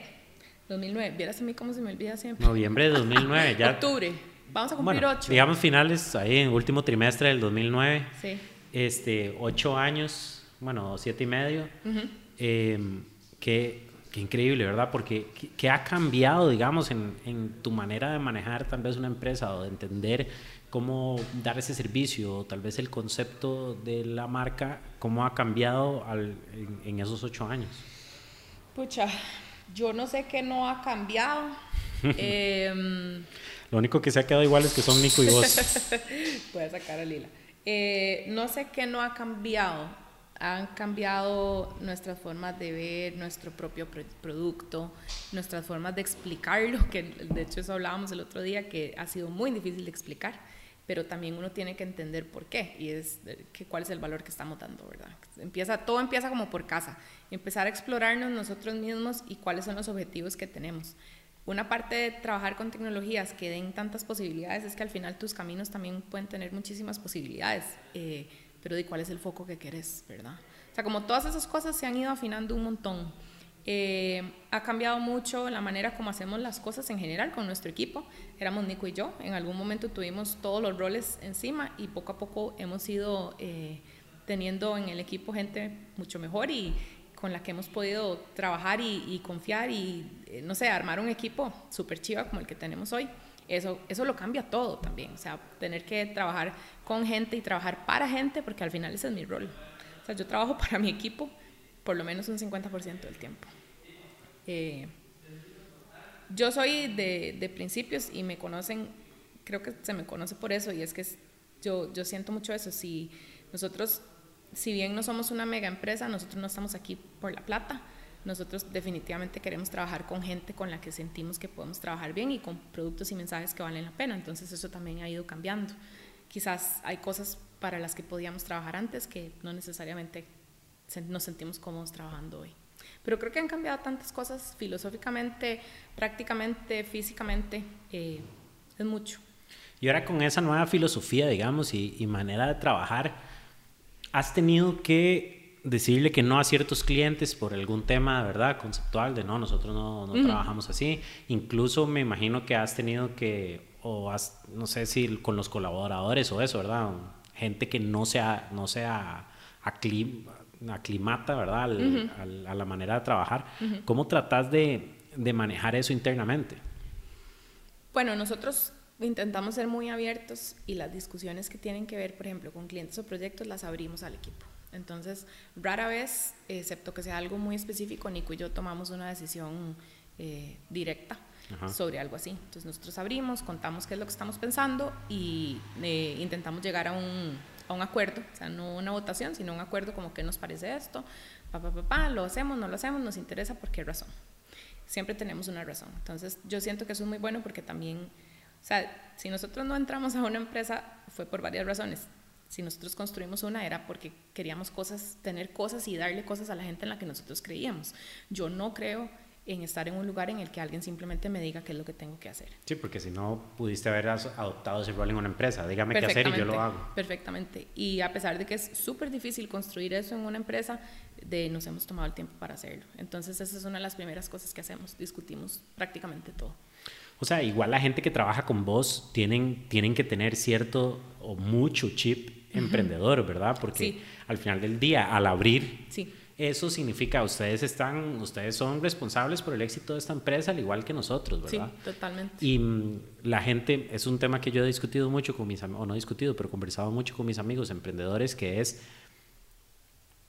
2009. Vieras a mí cómo se me olvida siempre. Noviembre de 2009, ya. Octubre. Vamos a cumplir ocho. Digamos finales, ahí en último trimestre del 2009. Sí. Este, ocho años, bueno, siete y medio. Em, qué, increíble, ¿verdad? Porque ¿qué, ha cambiado, digamos, en, en, tu manera de manejar tal vez una empresa o de entender cómo dar ese servicio, o tal vez el concepto de la marca, cómo ha cambiado al, en, en esos ocho años? Pucha, yo no sé qué no ha cambiado. eh, lo único que se ha quedado igual es que son Nico y vos. Puedes sacar a Lila. Eh, no sé qué no ha cambiado. Han cambiado nuestras formas de ver nuestro propio producto, nuestras formas de explicarlo, que de hecho eso hablábamos el otro día, que ha sido muy difícil de explicar, pero también uno tiene que entender por qué y es que, cuál es el valor que estamos dando, ¿verdad? Empieza, todo empieza como por casa, empezar a explorarnos nosotros mismos y cuáles son los objetivos que tenemos una parte de trabajar con tecnologías que den tantas posibilidades es que al final tus caminos también pueden tener muchísimas posibilidades, eh, pero de cuál es el foco que quieres, ¿verdad? O sea, como todas esas cosas se han ido afinando un montón. Eh, ha cambiado mucho la manera como hacemos las cosas en general con nuestro equipo. Éramos Nico y yo, en algún momento tuvimos todos los roles encima y poco a poco hemos ido eh, teniendo en el equipo gente mucho mejor y, con la que hemos podido trabajar y, confiar y, eh, no sé, armar un equipo súper chiva como el que tenemos hoy, eso, eso lo cambia todo también. O sea, tener que trabajar con gente y trabajar para gente, porque al final ese es mi rol. O sea, yo trabajo para mi equipo por lo menos un 50% del tiempo. Eh, yo soy de, principios y me conocen, creo que se me conoce por eso, y es que yo, yo siento mucho eso. Si nosotros si bien no somos una mega empresa, nosotros no estamos aquí por la plata. Nosotros definitivamente queremos trabajar con gente con la que sentimos que podemos trabajar bien y con productos y mensajes que valen la pena. Entonces eso también ha ido cambiando. quizás hay cosas para las que podíamos trabajar antes que no necesariamente nos sentimos cómodos trabajando hoy. Pero creo que han cambiado tantas cosas filosóficamente, prácticamente, físicamente, eh, es mucho. Y ahora con esa nueva filosofía, digamos, y, manera de trabajar, ¿has tenido que decirle que no a ciertos clientes por algún tema, ¿verdad? Conceptual, de no, nosotros no, no trabajamos así. Incluso me imagino que has tenido que, o has, no sé si con los colaboradores o eso, ¿verdad? Gente que no sea, no sea aclimata, ¿verdad? a la manera de trabajar. ¿Cómo tratas de, de manejar eso internamente? Bueno, nosotros intentamos ser muy abiertos y las discusiones que tienen que ver, por ejemplo, con clientes o proyectos, las abrimos al equipo. Entonces, rara vez, excepto que sea algo muy específico, Nico y yo tomamos una decisión eh, directa sobre algo así. Entonces, nosotros abrimos, contamos qué es lo que estamos pensando y eh, intentamos llegar a un, a un acuerdo, o sea, no una votación, sino un acuerdo como qué nos parece esto, pa, pa, pa, pa, lo hacemos, no lo hacemos, nos interesa, por qué razón. Siempre tenemos una razón. Entonces, yo siento que eso es muy bueno porque también o sea, si nosotros no entramos a una empresa fue por varias razones. Si nosotros construimos una era porque queríamos cosas, tener cosas y darle cosas a la gente en la que nosotros creíamos. Yo no creo en estar en un lugar en el que alguien simplemente me diga qué es lo que tengo que hacer. Sí, porque si no pudiste haber adoptado ese rol en una empresa, dígame qué hacer y yo lo hago. Perfectamente. Y a pesar de que es súper difícil construir eso en una empresa, de nos hemos tomado el tiempo para hacerlo. Entonces esa es una de las primeras cosas que hacemos, discutimos prácticamente todo. O sea, igual la gente que trabaja con vos tienen, tienen que tener cierto o mucho chip emprendedor, ¿verdad? Porque al final del día, al abrir, eso significa ustedes están, ustedes son responsables por el éxito de esta empresa, al igual que nosotros, ¿verdad? Sí, totalmente. Y mm, la gente, es un tema que yo he discutido mucho con mis amigos, o no he discutido, pero conversado mucho con mis amigos emprendedores, que es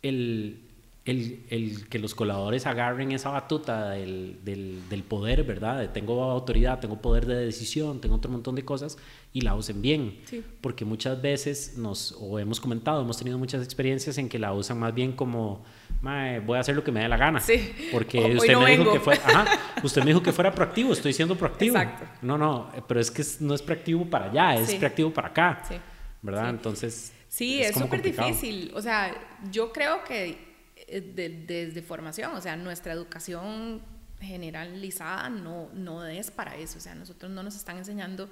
el, el, el, que los coladores agarren esa batuta del, del, poder, ¿verdad? De tengo autoridad, tengo poder de decisión, tengo otro montón de cosas y la usen bien. Porque muchas veces nos, o hemos comentado, hemos tenido muchas experiencias en que la usan más bien como, voy a hacer lo que me dé la gana. Sí. Porque usted, me dijo que ajá, usted me dijo que fuera proactivo, estoy siendo proactivo. Exacto. No, no, pero es que no es proactivo para allá, es proactivo para acá. Sí. ¿Verdad? Entonces... Sí, es súper difícil. O sea, yo creo que eh, desde formación, o sea, nuestra educación generalizada no, no es para eso, o sea, nosotros no nos están enseñando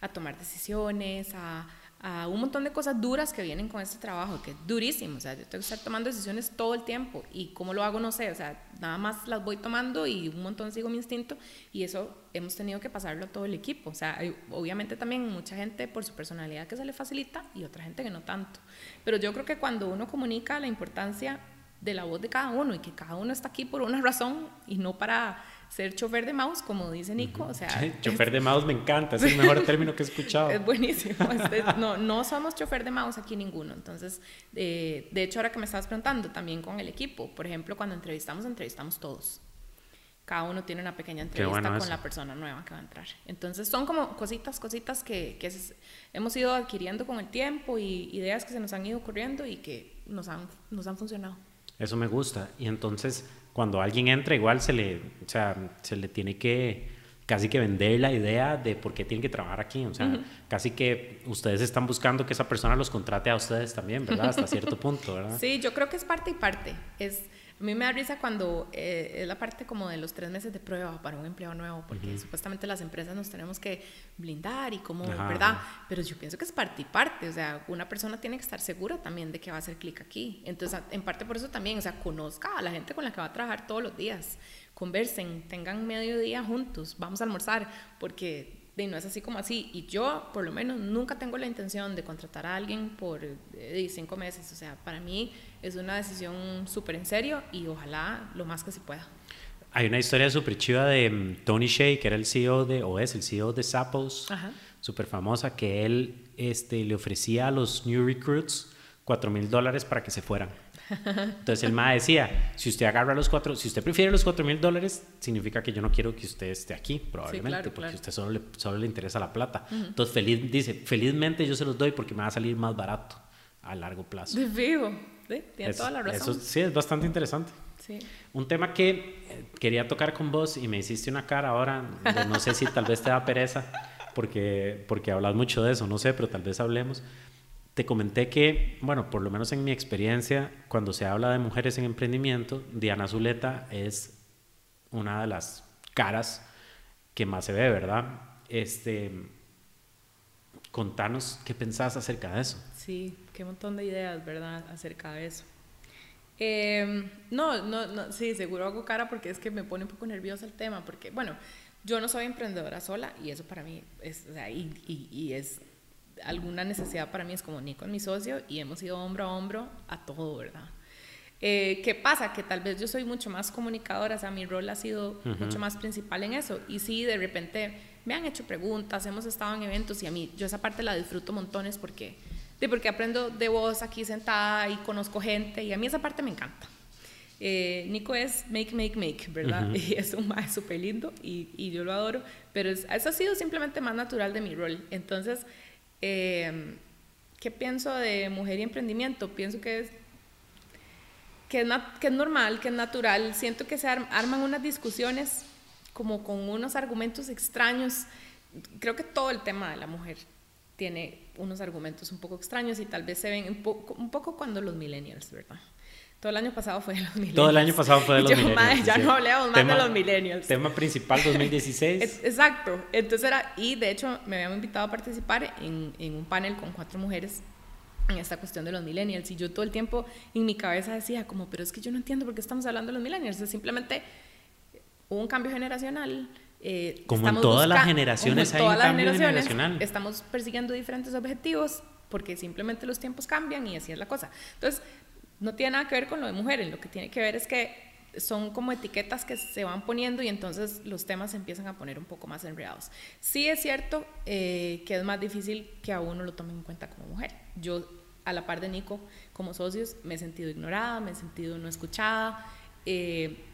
a tomar decisiones, a, a un montón de cosas duras que vienen con este trabajo, que es durísimo, o sea, yo tengo que estar tomando decisiones todo el tiempo y cómo lo hago no sé, o sea, nada más las voy tomando y un montón sigo mi instinto y eso hemos tenido que pasarlo a todo el equipo, o sea, hay, obviamente también mucha gente por su personalidad que se le facilita y otra gente que no tanto, pero yo creo que cuando uno comunica la importancia de la voz de cada uno y que cada uno está aquí por una razón y no para ser chofer de mouse, como dice Nico. O sea, chofer de mouse me encanta, es el mejor término que he escuchado. Es buenísimo. No, no somos chofer de mouse aquí ninguno. Entonces, eh, de hecho, ahora que me estabas preguntando, también con el equipo, por ejemplo, cuando entrevistamos, entrevistamos todos. Cada uno tiene una pequeña entrevista con la persona nueva que va a entrar. Entonces, son como cositas, cositas que, que hemos ido adquiriendo con el tiempo y ideas que se nos han ido ocurriendo y que nos han, nos han funcionado. Eso me gusta. Y entonces, cuando alguien entra, igual se le, o sea, se le tiene que casi que vender la idea de por qué tiene que trabajar aquí. O sea, casi que ustedes están buscando que esa persona los contrate a ustedes también, ¿verdad? Hasta cierto punto, ¿verdad? Sí, yo creo que es parte y parte. Es a mí me da risa cuando eh, es la parte como de los tres meses de prueba para un empleo nuevo, porque supuestamente las empresas nos tenemos que blindar y como, ¿verdad? Pero yo pienso que es parte y parte, o sea, una persona tiene que estar segura también de que va a hacer clic aquí. Entonces, en parte por eso también, o sea, conozca a la gente con la que va a trabajar todos los días, conversen, tengan medio día juntos, vamos a almorzar, porque y no es así como así. Y yo, por lo menos, nunca tengo la intención de contratar a alguien por eh, cinco meses. O sea, para mí es una decisión súper en serio y ojalá lo más que se pueda. Hay una historia súper chiva de mm, Tony Shea, que era el CEO de, o es el CEO de Zappos, súper famosa, que él este, le ofrecía a los new recruits 4 mil dólares para que se fueran. Entonces el MA decía, si usted agarra los cuatro, si usted prefiere los cuatro mil dólares, significa que yo no quiero que usted esté aquí, probablemente, porque a usted solo le, solo le interesa la plata. Entonces feliz, dice, felizmente yo se los doy porque me va a salir más barato a largo plazo. De vivo, sí, tiene toda la razón. Eso, sí, es bastante interesante. Sí. Un tema que eh, quería tocar con vos y me hiciste una cara ahora, no sé si tal vez te da pereza porque, porque hablas mucho de eso, no sé, pero tal vez hablemos. Te comenté que, bueno, por lo menos en mi experiencia, cuando se habla de mujeres en emprendimiento, Diana Zuleta es una de las caras que más se ve, ¿verdad? Este, contanos qué pensás acerca de eso. Sí, qué montón de ideas, ¿verdad? Acerca de eso. Em, no, no, no, sí, seguro hago cara porque es que me pone un poco nerviosa el tema, porque, bueno, yo no soy emprendedora sola y eso para mí es, o sea, y, y, es alguna necesidad para mí, es como Nico es mi socio y hemos ido hombro a hombro a todo, ¿verdad? Eh, ¿Qué pasa? Que tal vez yo soy mucho más comunicadora, o sea, mi rol ha sido mucho más principal en eso. Y sí, de repente me han hecho preguntas, hemos estado en eventos y a mí, yo esa parte la disfruto montones porque de porque aprendo de voz aquí sentada y conozco gente y a mí esa parte me encanta. Eh, Nico es make, make, make, ¿verdad? Y es un más súper lindo y, y, yo lo adoro, pero eso ha sido simplemente más natural de mi rol. Entonces, eh, ¿qué pienso de mujer y emprendimiento? Pienso que es, que es, que es normal, que es natural. Siento que se arman unas discusiones como con unos argumentos extraños. Creo que todo el tema de la mujer tiene unos argumentos un poco extraños y tal vez se ven un poco, un poco cuando los millennials, ¿verdad? Todo el año pasado fue de los millennials. Todo el año pasado fue de los millennials. ya no hablamos más de los millennials. Tema principal 2016. Exacto. Entonces era, y de hecho me habían invitado a participar en, en, un panel con cuatro mujeres en esta cuestión de los millennials. Y yo todo el tiempo en mi cabeza decía, como, pero es que yo no entiendo por qué estamos hablando de los millennials. Es simplemente hubo un cambio generacional eh, como en todas las generaciones hay un cambio generacional. Estamos persiguiendo diferentes objetivos porque simplemente los tiempos cambian y así es la cosa. Entonces, no tiene nada que ver con lo de mujeres, lo que tiene que ver es que son como etiquetas que se van poniendo y entonces los temas se empiezan a poner un poco más enredados. Sí es cierto eh, que es más difícil que a uno lo tomen en cuenta como mujer. Yo, a la par de Nico, como socios, me he sentido ignorada, me he sentido no escuchada. Eh,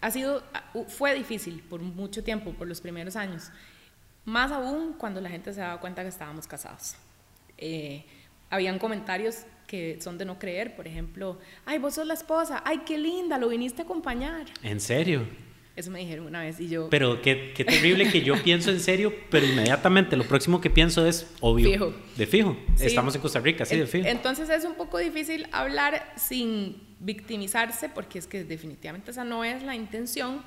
ha sido, fue difícil por mucho tiempo, por los primeros años. Más aún cuando la gente se daba cuenta que estábamos casados. Eh, habían comentarios que son de no creer, por ejemplo, ay, vos sos la esposa, ay, qué linda, lo viniste a acompañar. ¿En serio? Eso me dijeron una vez y yo... Pero qué, qué terrible que yo pienso en serio, pero inmediatamente lo próximo que pienso es obvio. Fijo. De fijo. Estamos en Costa Rica, sí, de fijo. Entonces es un poco difícil hablar sin victimizarse, porque es que definitivamente esa no es la intención,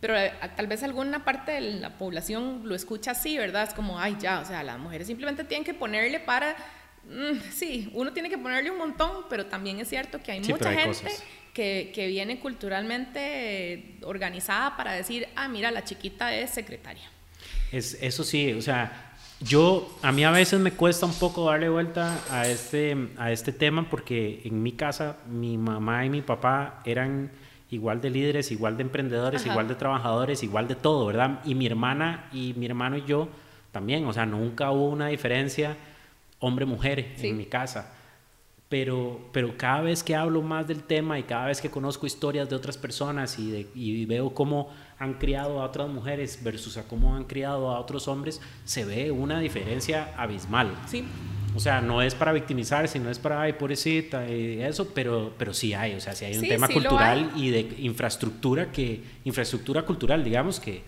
pero eh, tal vez alguna parte de la población lo escucha así, ¿verdad? Es como, ay, ya, o sea, las mujeres simplemente tienen que ponerle para... Mm, sí, uno tiene que ponerle un montón, pero también es cierto que hay mucha gente que, que, viene culturalmente organizada para decir, ah, mira, la chiquita es secretaria. Es, eso sí, o sea, yo, a mí a veces me cuesta un poco darle vuelta a este, a este tema porque en mi casa mi mamá y mi papá eran igual de líderes, igual de emprendedores, igual de trabajadores, igual de todo, ¿verdad? Y mi hermana y mi hermano y yo también, o sea, nunca hubo una diferencia hombre-mujer en mi casa. Pero, pero cada vez que hablo más del tema y cada vez que conozco historias de otras personas y, de, y veo cómo han criado a otras mujeres versus a cómo han criado a otros hombres, se ve una diferencia abismal. Sí. O sea, no es para victimizarse, no es para, ay, pobrecita, y eso, pero, pero sí hay, o sea, sí hay un tema cultural y de infraestructura que, infraestructura cultural, digamos, que,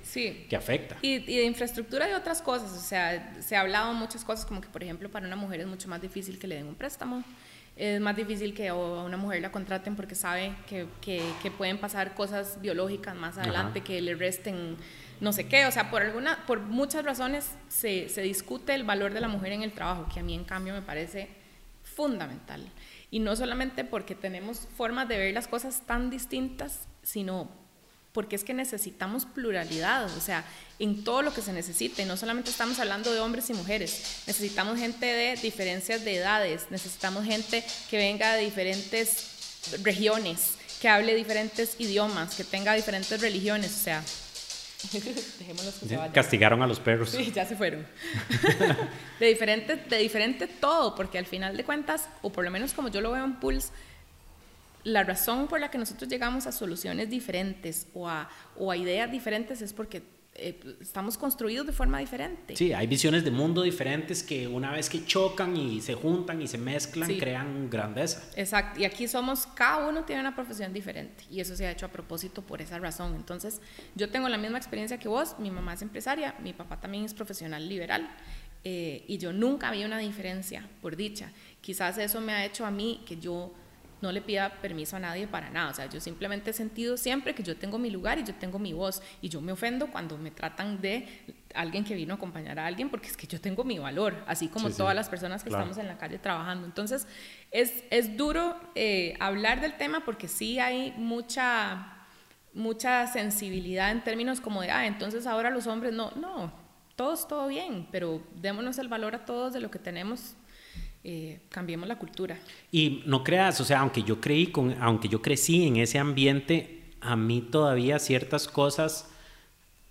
que afecta. Y, y, de infraestructura de otras cosas, o sea, se ha hablado muchas cosas, como que, por ejemplo, para una mujer es mucho más difícil que le den un préstamo, es más difícil que a una mujer la contraten porque sabe que, que, pueden pasar cosas biológicas más adelante que le resten no sé qué, o sea, por, alguna, por muchas razones se, se, discute el valor de la mujer en el trabajo, que a mí en cambio me parece fundamental. Y no solamente porque tenemos formas de ver las cosas tan distintas, sino porque es que necesitamos pluralidad, o sea, en todo lo que se necesite, no solamente estamos hablando de hombres y mujeres, necesitamos gente de diferencias de edades, necesitamos gente que venga de diferentes regiones, que hable diferentes idiomas, que tenga diferentes religiones, o sea, dejémoslos que se vayan. Castigaron a los perros. Sí, ya se fueron. de diferente, de diferente todo, porque al final de cuentas, o por lo menos como yo lo veo en Pulse, la razón por la que nosotros llegamos a soluciones diferentes o a, o a ideas diferentes es porque eh, estamos construidos de forma diferente. Sí, hay visiones de mundo diferentes que una vez que chocan y se juntan y se mezclan, crean grandeza. Exacto, y aquí somos, cada uno tiene una profesión diferente y eso se ha hecho a propósito por esa razón. Entonces, yo tengo la misma experiencia que vos, mi mamá es empresaria, mi papá también es profesional liberal. Eh, y yo nunca había una diferencia, por dicha. Quizás eso me ha hecho a mí que yo no le pida permiso a nadie para nada. O sea, yo simplemente he sentido siempre que yo tengo mi lugar y yo tengo mi voz. Y yo me ofendo cuando me tratan de alguien que vino a acompañar a alguien, porque es que yo tengo mi valor, así como todas las personas que estamos en la calle trabajando. Entonces, es, es duro eh, hablar del tema porque sí hay mucha mucha sensibilidad en términos como de, ah, entonces ahora los hombres no, no, todos todo bien, pero démonos el valor a todos de lo que tenemos eh, cambiemos la cultura. Y no creas, o sea, aunque yo creí, con, aunque yo crecí en ese ambiente, a mí todavía ciertas cosas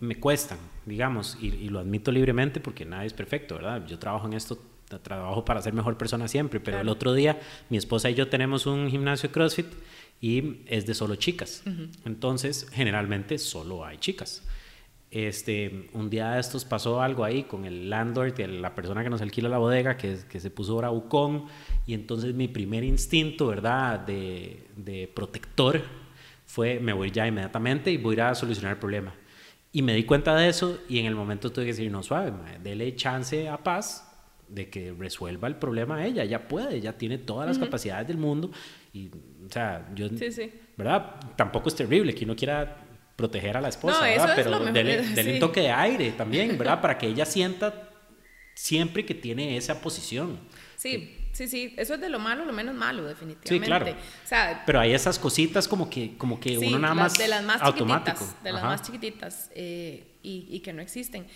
me cuestan, digamos, y, lo admito libremente porque nadie es perfecto, ¿verdad? Yo trabajo en esto, trabajo para ser mejor persona siempre, pero el otro día mi esposa y yo tenemos un gimnasio CrossFit y es de solo chicas. Entonces, generalmente solo hay chicas. Este, un día de estos pasó algo ahí con el landlord, la persona que nos alquila la bodega, que, que se puso bravucón, y entonces mi primer instinto, ¿verdad?, de, de protector fue, me voy ya inmediatamente y voy a ir a solucionar el problema. Y me di cuenta de eso y en el momento tuve que decir, no, suave, dele chance a paz de que resuelva el problema ella, ella puede, ella tiene todas las capacidades del mundo y, o sea, yo, sí, sí. ¿verdad? Tampoco es terrible que uno quiera proteger a la esposa, ¿verdad? Pero dele, un toque de aire también, ¿verdad? Para que ella sienta siempre que tiene esa posición. Sí, sí, sí, eso es de lo malo, lo menos malo, definitivamente. Sí, claro. O sea, Pero hay esas cositas como que, como que uno nada más, de las más automático. de las más chiquititas eh, y, y, que no existen.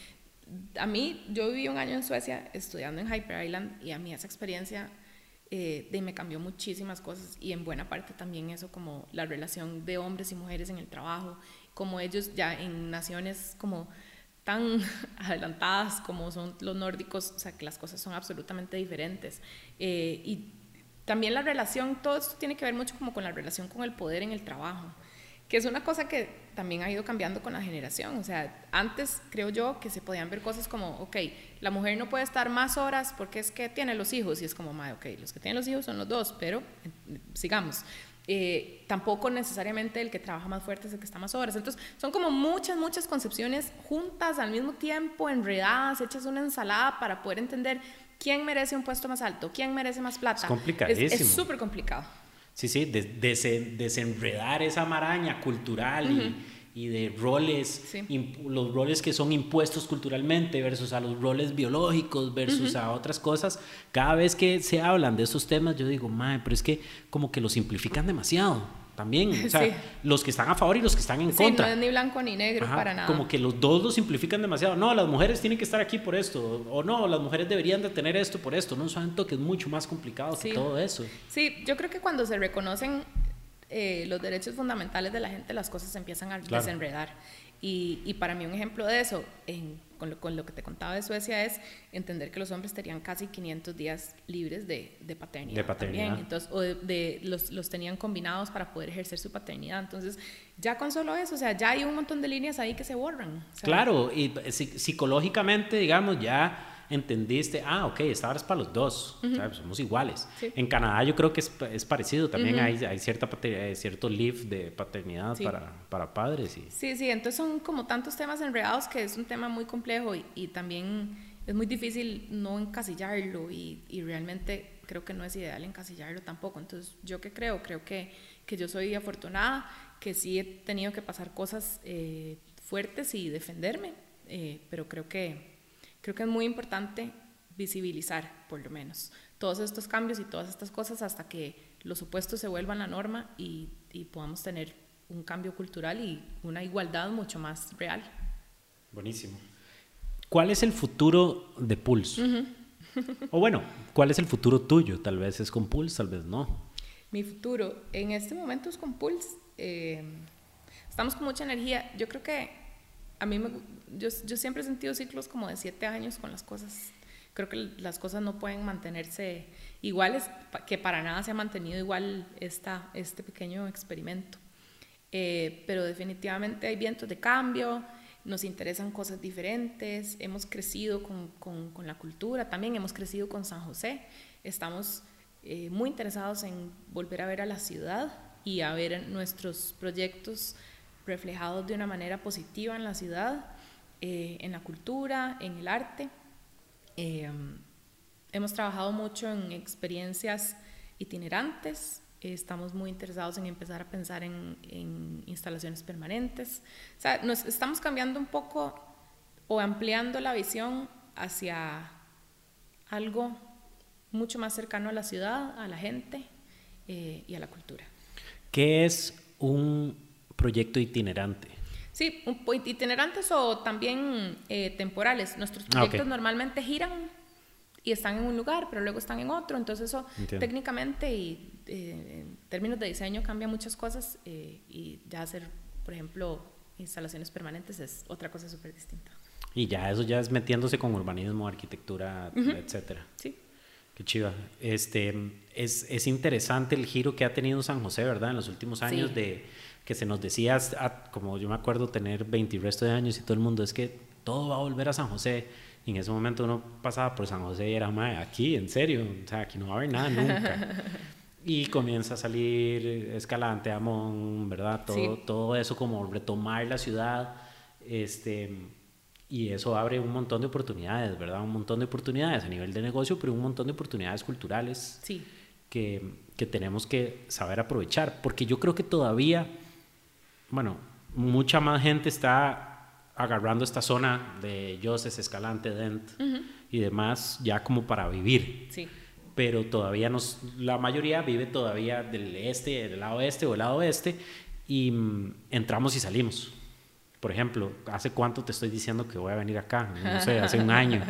A mí, yo viví un año en Suecia estudiando en Hyper Island y a mí esa experiencia eh, de, me cambió muchísimas cosas y en buena parte también eso como la relación de hombres y mujeres en el trabajo como ellos ya en naciones como tan adelantadas como son los nórdicos, o sea, que las cosas son absolutamente diferentes. Eh, y también la relación, todo esto tiene que ver mucho como con la relación con el poder en el trabajo, que es una cosa que también ha ido cambiando con la generación. O sea, antes creo yo que se podían ver cosas como, ok, la mujer no puede estar más horas porque es que tiene los hijos, y es como, ok, los que tienen los hijos son los dos, pero eh, sigamos. Eh, tampoco necesariamente el que trabaja más fuerte es el que está más horas. Entonces, son como muchas, muchas concepciones juntas al mismo tiempo, enredadas, hechas una ensalada para poder entender quién merece un puesto más alto, quién merece más plata. Es complicadísimo. Es súper complicado. Sí, sí, desenredar esa maraña cultural y y de roles, los roles que son impuestos culturalmente versus a los roles biológicos versus a otras cosas. Cada vez que se hablan de esos temas, yo digo, madre, pero es que como que lo simplifican demasiado también. O sea, los que están a favor y los que están en contra. No es ni blanco ni negro para nada. Como que los dos lo simplifican demasiado. No, las mujeres tienen que estar aquí por esto. O no, las mujeres deberían de tener esto por esto. No, saben que es mucho más complicado que todo eso. Sí, yo creo que cuando se reconocen eh, los derechos fundamentales de la gente, las cosas se empiezan a desenredar. Y, y, para mí un ejemplo de eso, con, lo, con, lo, que te contaba de Suecia, es entender que los hombres tenían casi 500 días libres de, de paternidad. De paternidad. También. Entonces, o de, los, los, tenían combinados para poder ejercer su paternidad. Entonces, ya con solo eso, o sea, ya hay un montón de líneas ahí que se borran. claro, y psicológicamente, digamos, ya entendiste, ah, ok, esta hora es para los dos, somos iguales. En Canadá yo creo que es, es parecido, también hay, hay, cierta, eh, cierto leave de paternidad para, para, padres. Y... Sí, sí, entonces son como tantos temas enredados que es un tema muy complejo y, y también es muy difícil no encasillarlo y, y, realmente creo que no es ideal encasillarlo tampoco. Entonces, ¿yo qué creo? Creo que, que yo soy afortunada, que sí he tenido que pasar cosas eh, fuertes y defenderme, eh, pero creo que Creo que es muy importante visibilizar, por lo menos, todos estos cambios y todas estas cosas hasta que los supuestos se vuelvan la norma y, podamos tener un cambio cultural y una igualdad mucho más real. Buenísimo. ¿Cuál es el futuro de Pulse? o bueno, ¿cuál es el futuro tuyo? Tal vez es con Pulse, tal vez no. Mi futuro en este momento es con Pulse. Eh, estamos con mucha energía. Yo creo que a mí me, yo, yo, siempre he sentido ciclos como de siete años con las cosas. Creo que las cosas no pueden mantenerse iguales, que para nada se ha mantenido igual esta, este pequeño experimento. Eh, pero definitivamente hay vientos de cambio, nos interesan cosas diferentes, hemos crecido con, con, con la cultura, también hemos crecido con San José, estamos eh, muy interesados en volver a ver a la ciudad y a ver nuestros proyectos reflejados de una manera positiva en la ciudad, eh, en la cultura, en el arte. Eh, hemos trabajado mucho en experiencias itinerantes, estamos muy interesados en empezar a pensar en, en, instalaciones permanentes. O sea, nos estamos cambiando un poco o ampliando la visión hacia algo mucho más cercano a la ciudad, a la gente eh, y a la cultura. ¿Qué es un proyecto itinerante? Sí, un, itinerantes o también eh, temporales. Nuestros ah, proyectos normalmente giran y están en un lugar, pero luego están en otro. Entonces eso técnicamente y eh, en términos de diseño cambia muchas cosas y ya hacer, por ejemplo, instalaciones permanentes es otra cosa súper distinta. Y ya eso ya es metiéndose con urbanismo, arquitectura, etcétera. Sí. Qué chiva. Este, es, es, interesante el giro que ha tenido San José, ¿verdad? En los últimos años de que se nos decía, como yo me acuerdo tener 20 y resto de años y todo el mundo, es que todo va a volver a San José. Y en ese momento uno pasaba por San José y era, aquí, en serio, o sea, aquí no va a haber nada nunca. y comienza a salir Escalante, Amón, ¿verdad? Todo, todo eso como retomar la ciudad. Este, y eso abre un montón de oportunidades, ¿verdad? Un montón de oportunidades a nivel de negocio, pero un montón de oportunidades culturales sí. que, que tenemos que saber aprovechar, porque yo creo que todavía, bueno, mucha más gente está agarrando esta zona de Joses, Escalante, Dent y demás ya como para vivir. Sí. Pero todavía nos, la mayoría vive todavía del este, del lado este o del lado oeste y mm, entramos y salimos. Por ejemplo, ¿hace cuánto te estoy diciendo que voy a venir acá? No sé, hace un año.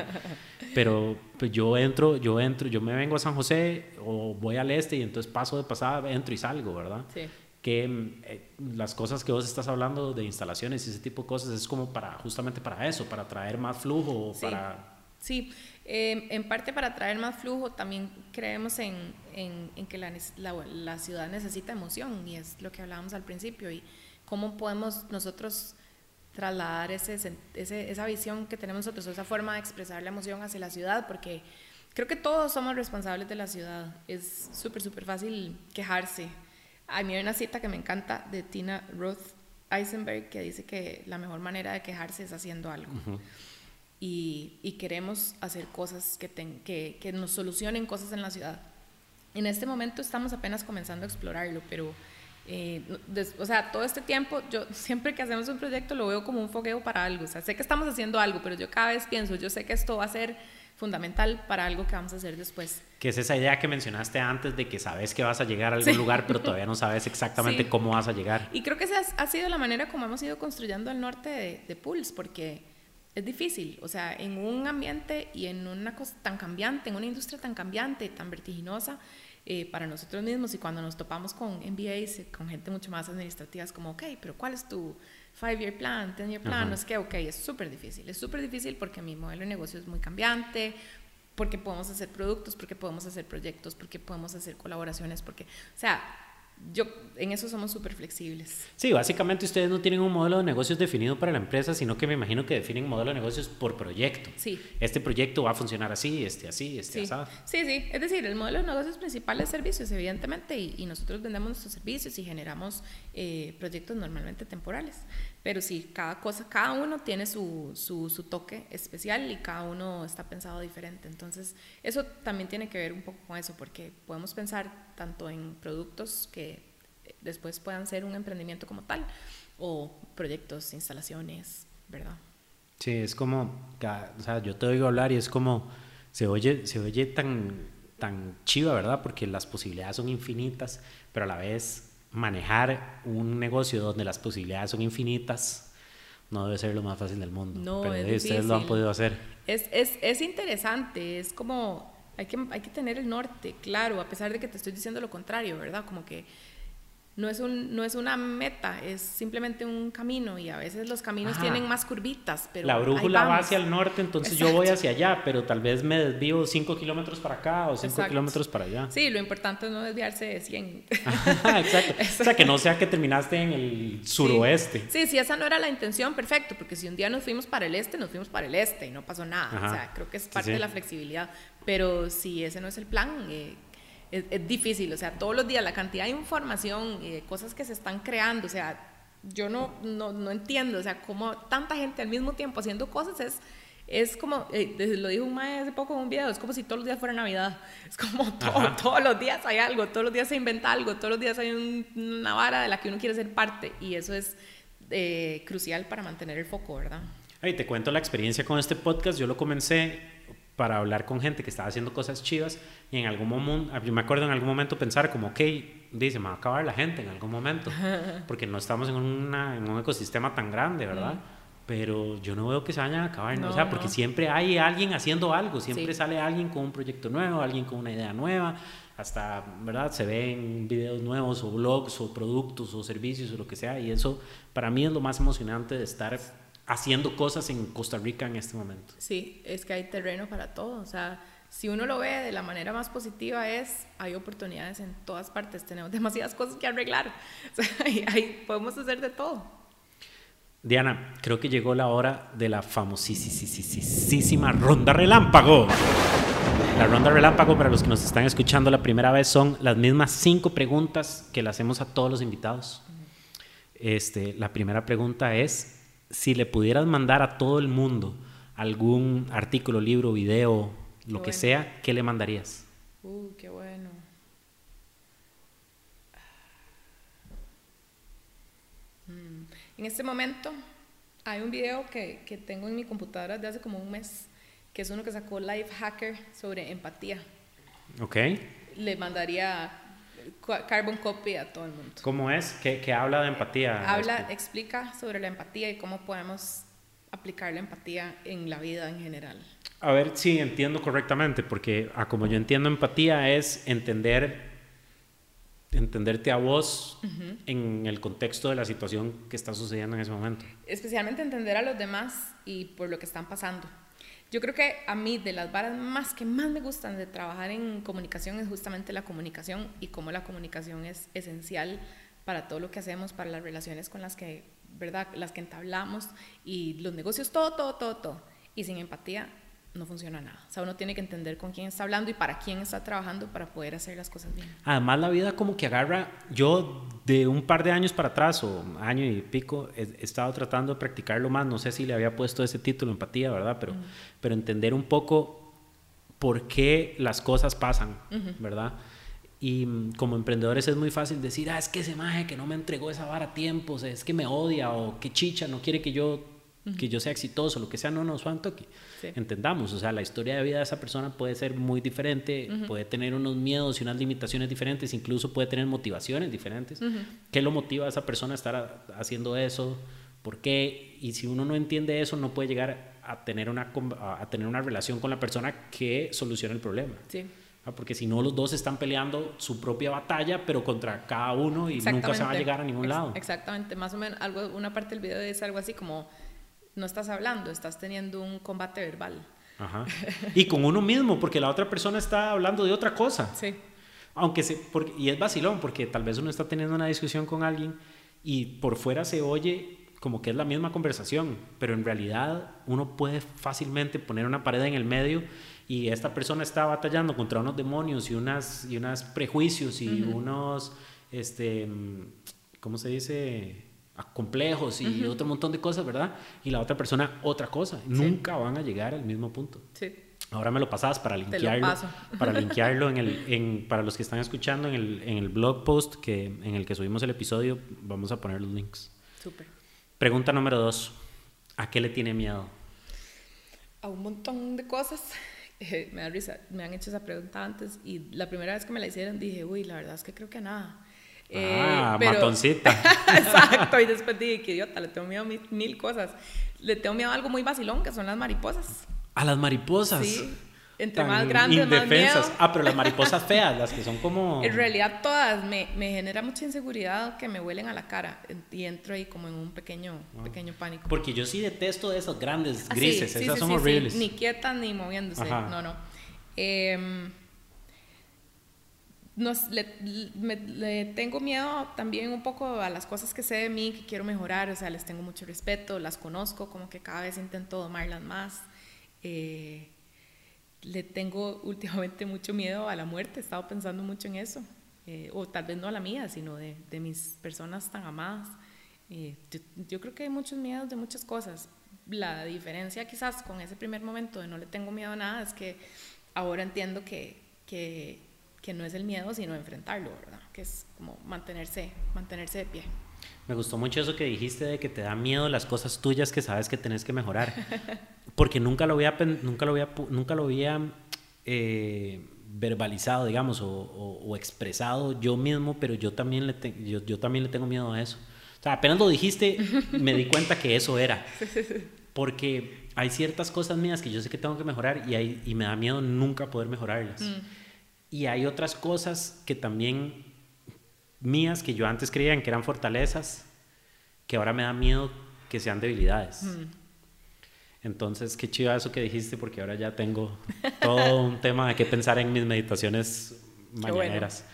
Pero pues yo entro, yo entro, yo me vengo a San José o voy al este y entonces paso de pasada, entro y salgo, ¿verdad? Sí. Que eh, las cosas que vos estás hablando de instalaciones y ese tipo de cosas es como para, justamente para eso, para traer más flujo, sí. para... Sí, eh, en parte para traer más flujo también creemos en, en, en que la, la, la ciudad necesita emoción y es lo que hablábamos al principio y cómo podemos nosotros trasladar ese, ese, esa visión que tenemos nosotros, esa forma de expresar la emoción hacia la ciudad, porque creo que todos somos responsables de la ciudad. Es súper, súper fácil quejarse. A mí hay una cita que me encanta de Tina Roth Eisenberg que dice que la mejor manera de quejarse es haciendo algo. y, y, queremos hacer cosas que, que, que nos solucionen cosas en la ciudad. En este momento estamos apenas comenzando a explorarlo, pero eh, o sea, todo este tiempo, yo siempre que hacemos un proyecto lo veo como un fogueo para algo. O sea, sé que estamos haciendo algo, pero yo cada vez pienso, yo sé que esto va a ser fundamental para algo que vamos a hacer después. Que es esa idea que mencionaste antes de que sabes que vas a llegar a algún lugar, pero todavía no sabes exactamente cómo vas a llegar. Y creo que esa ha sido la manera como hemos ido construyendo el norte de, de Pulse, porque es difícil, o sea, en un ambiente y en una cosa tan cambiante, en una industria tan cambiante, tan vertiginosa, eh, para nosotros mismos y cuando nos topamos con MBAs, con gente mucho más administrativa, es como, ok, pero ¿cuál es tu five-year plan, ten-year plan? No es que, ok, es súper difícil. Es súper difícil porque mi modelo de negocio es muy cambiante, porque podemos hacer productos, porque podemos hacer proyectos, porque podemos hacer colaboraciones, porque, o sea, yo en eso somos súper flexibles. Sí, básicamente ustedes no tienen un modelo de negocios definido para la empresa, sino que me imagino que definen modelo de negocios por proyecto. Sí. Este proyecto va a funcionar así, este así, este sí. así. Sí, sí. Es decir, el modelo de negocios principal es servicios, evidentemente, y, nosotros vendemos nuestros servicios y generamos eh, proyectos normalmente temporales. Pero sí, cada cosa, cada uno tiene su, su, su toque especial y cada uno está pensado diferente. Entonces, eso también tiene que ver un poco con eso, porque podemos pensar tanto en productos que después puedan ser un emprendimiento como tal, o proyectos, instalaciones, ¿verdad? Sí, es como, o sea, yo te oigo hablar y es como, se oye, se oye tan, tan chiva, ¿verdad? Porque las posibilidades son infinitas, pero a la vez manejar un negocio donde las posibilidades son infinitas no debe ser lo más fácil del mundo. No, pero es ustedes lo han podido hacer. Es, es, es interesante, es como, hay que, hay que tener el norte, claro, a pesar de que te estoy diciendo lo contrario, ¿verdad? Como que no es, un, no es una meta, es simplemente un camino y a veces los caminos tienen más curvitas. Pero la brújula va hacia el norte, entonces yo voy hacia allá, pero tal vez me desvío 5 kilómetros para acá o 5 kilómetros para allá. Sí, lo importante es no desviarse de 100. exacto. O sea, que no sea que terminaste en el suroeste. Sí. sí, esa no era la intención, perfecto, porque si un día nos fuimos para el este, nos fuimos para el este y no pasó nada. O sea, creo que es parte de la flexibilidad. Pero si ese no es el plan, eh, es, difícil, o sea, todos los días la cantidad de información de cosas que se están creando, o sea, yo no, no, no entiendo, o sea, cómo tanta gente al mismo tiempo haciendo cosas es, es como, eh, lo dijo un maestro hace poco en un video, es como si todos los días fuera Navidad, es como todos los días hay algo, todos los días se inventa algo, todos los días hay una vara de la que uno quiere ser parte y eso es eh, crucial para mantener el foco, ¿verdad? Ay, te cuento la experiencia con este podcast, yo lo comencé para hablar con gente que estaba haciendo cosas chivas y en algún momento, yo me acuerdo en algún momento pensar como, ok, dice, me va a acabar la gente en algún momento, porque no estamos en, una, en un ecosistema tan grande, ¿verdad? Pero yo no veo que se vayan a acabar, o sea, porque siempre hay alguien haciendo algo, siempre sale alguien con un proyecto nuevo, alguien con una idea nueva, hasta, ¿verdad? Se ven videos nuevos o blogs o productos o servicios o lo que sea, y eso para mí es lo más emocionante de estar haciendo cosas en Costa Rica en este momento. Sí, es que hay terreno para todo. O sea, si uno lo ve de la manera más positiva es, hay oportunidades en todas partes, tenemos demasiadas cosas que arreglar. O sea, ahí, podemos hacer de todo. Diana, creo que llegó la hora de la famosísima ronda relámpago. La ronda relámpago, para los que nos están escuchando la primera vez, son las mismas cinco preguntas que le hacemos a todos los invitados. Este, la primera pregunta es, si le pudieras mandar a todo el mundo algún artículo, libro, video, lo que sea, ¿qué le mandarías? Uh, qué bueno. Mm, en este momento hay un video que, que tengo en mi computadora de hace como un mes, que es uno que sacó Life Hacker sobre empatía. Ok. Le mandaría carbon copy a todo el mundo. ¿Cómo es? ¿Qué, habla de empatía? Habla, explica sobre la empatía y cómo podemos aplicar la empatía en la vida en general. A ver si entiendo correctamente, porque a como yo entiendo empatía es entender entenderte a vos en el contexto de la situación que está sucediendo en ese momento. Especialmente entender a los demás y por lo que están pasando. Yo creo que a mí de las varas más que más me gustan de trabajar en comunicación es justamente la comunicación y cómo la comunicación es esencial para todo lo que hacemos, para las relaciones con las que, ¿verdad? Las que entablamos y los negocios, todo, todo, todo, todo. Y sin empatía no funciona nada. O sea, uno tiene que entender con quién está hablando y para quién está trabajando para poder hacer las cosas bien. Además, la vida como que agarra, yo de un par de años para atrás o año y pico, he, estado tratando de practicarlo más, no sé si le había puesto ese título, empatía, ¿verdad? Pero, pero entender un poco por qué las cosas pasan, ¿verdad? Y mm, como emprendedores es muy fácil decir, ah, es que ese maje que no me entregó esa vara a tiempo, es que me odia o que chicha, no quiere que yo que yo sea exitoso, lo que sea, no nos un toque. Entendamos, o sea, la historia de vida de esa persona puede ser muy diferente, puede tener unos miedos y unas limitaciones diferentes, incluso puede tener motivaciones diferentes. ¿Qué lo motiva a esa persona a estar haciendo eso? ¿Por qué? Y si uno no entiende eso, no puede llegar a tener una, a tener una relación con la persona que soluciona el problema. Sí. Ah, porque si no, los dos están peleando su propia batalla, pero contra cada uno y nunca se va a llegar a ningún lado. Exactamente, más o menos, algo, una parte del video es algo así como no estás hablando, estás teniendo un combate verbal. Ajá. Y con uno mismo, porque la otra persona está hablando de otra cosa. Sí. Aunque se, porque, y es vacilón, porque tal vez uno está teniendo una discusión con alguien y por fuera se oye como que es la misma conversación, pero en realidad uno puede fácilmente poner una pared en el medio y esta persona está batallando contra unos demonios y unas y unos prejuicios y unos este ¿cómo se dice? Complejos y otro montón de cosas, ¿verdad? Y la otra persona otra cosa. Nunca van a llegar al mismo punto. Sí. Ahora me lo pasas para linkearlo, para linkearlo en el, en, para los que están escuchando en el, en el blog post que, en el que subimos el episodio, vamos a poner los links. Súper. Pregunta número dos. ¿A qué le tiene miedo? A un montón de cosas. me da risa, me han hecho esa pregunta antes y la primera vez que me la hicieron dije, uy, la verdad es que creo que a nada. Eh, ah, matoncita. Exacto, y después dije, qué idiota, le tengo miedo a mil, cosas. Le tengo miedo a algo muy vacilón, que son las mariposas. ¿A las mariposas? Sí. entre más grandes, más miedo. Ah, pero las mariposas feas, las que son como... En realidad todas me, me, genera mucha inseguridad que me huelen a la cara y entro ahí como en un pequeño, ah. pequeño pánico. Porque yo sí detesto de esos grandes ah, grises, esas son horribles. Ni quietas ni moviéndose, no, no. Eh, le, tengo miedo también un poco a las cosas que sé de mí, que quiero mejorar, o sea, les tengo mucho respeto, las conozco, como que cada vez intento domarlas más. Eh, le tengo últimamente mucho miedo a la muerte, he estado pensando mucho en eso, eh, o tal vez no a la mía, sino de, de mis personas tan amadas. Eh, yo, creo que hay muchos miedos de muchas cosas. La diferencia quizás con ese primer momento de no le tengo miedo a nada es que ahora entiendo que, que que no es el miedo, sino enfrentarlo, ¿verdad? Que es como mantenerse, mantenerse de pie. Me gustó mucho eso que dijiste de que te da miedo las cosas tuyas que sabes que tenés que mejorar. Porque nunca lo había, nunca lo había, nunca lo había eh, verbalizado, digamos, o, expresado yo mismo, pero yo también, le yo, yo también le tengo miedo a eso. O sea, apenas lo dijiste, me di cuenta que eso era. Porque hay ciertas cosas mías que yo sé que tengo que mejorar y, hay, y me da miedo nunca poder mejorarlas. Mm. Y hay otras cosas que también mías que yo antes creía que eran fortalezas, que ahora me da miedo que sean debilidades. Mm. Entonces, qué chido eso que dijiste, porque ahora ya tengo todo un tema de qué pensar en mis meditaciones mañaneras.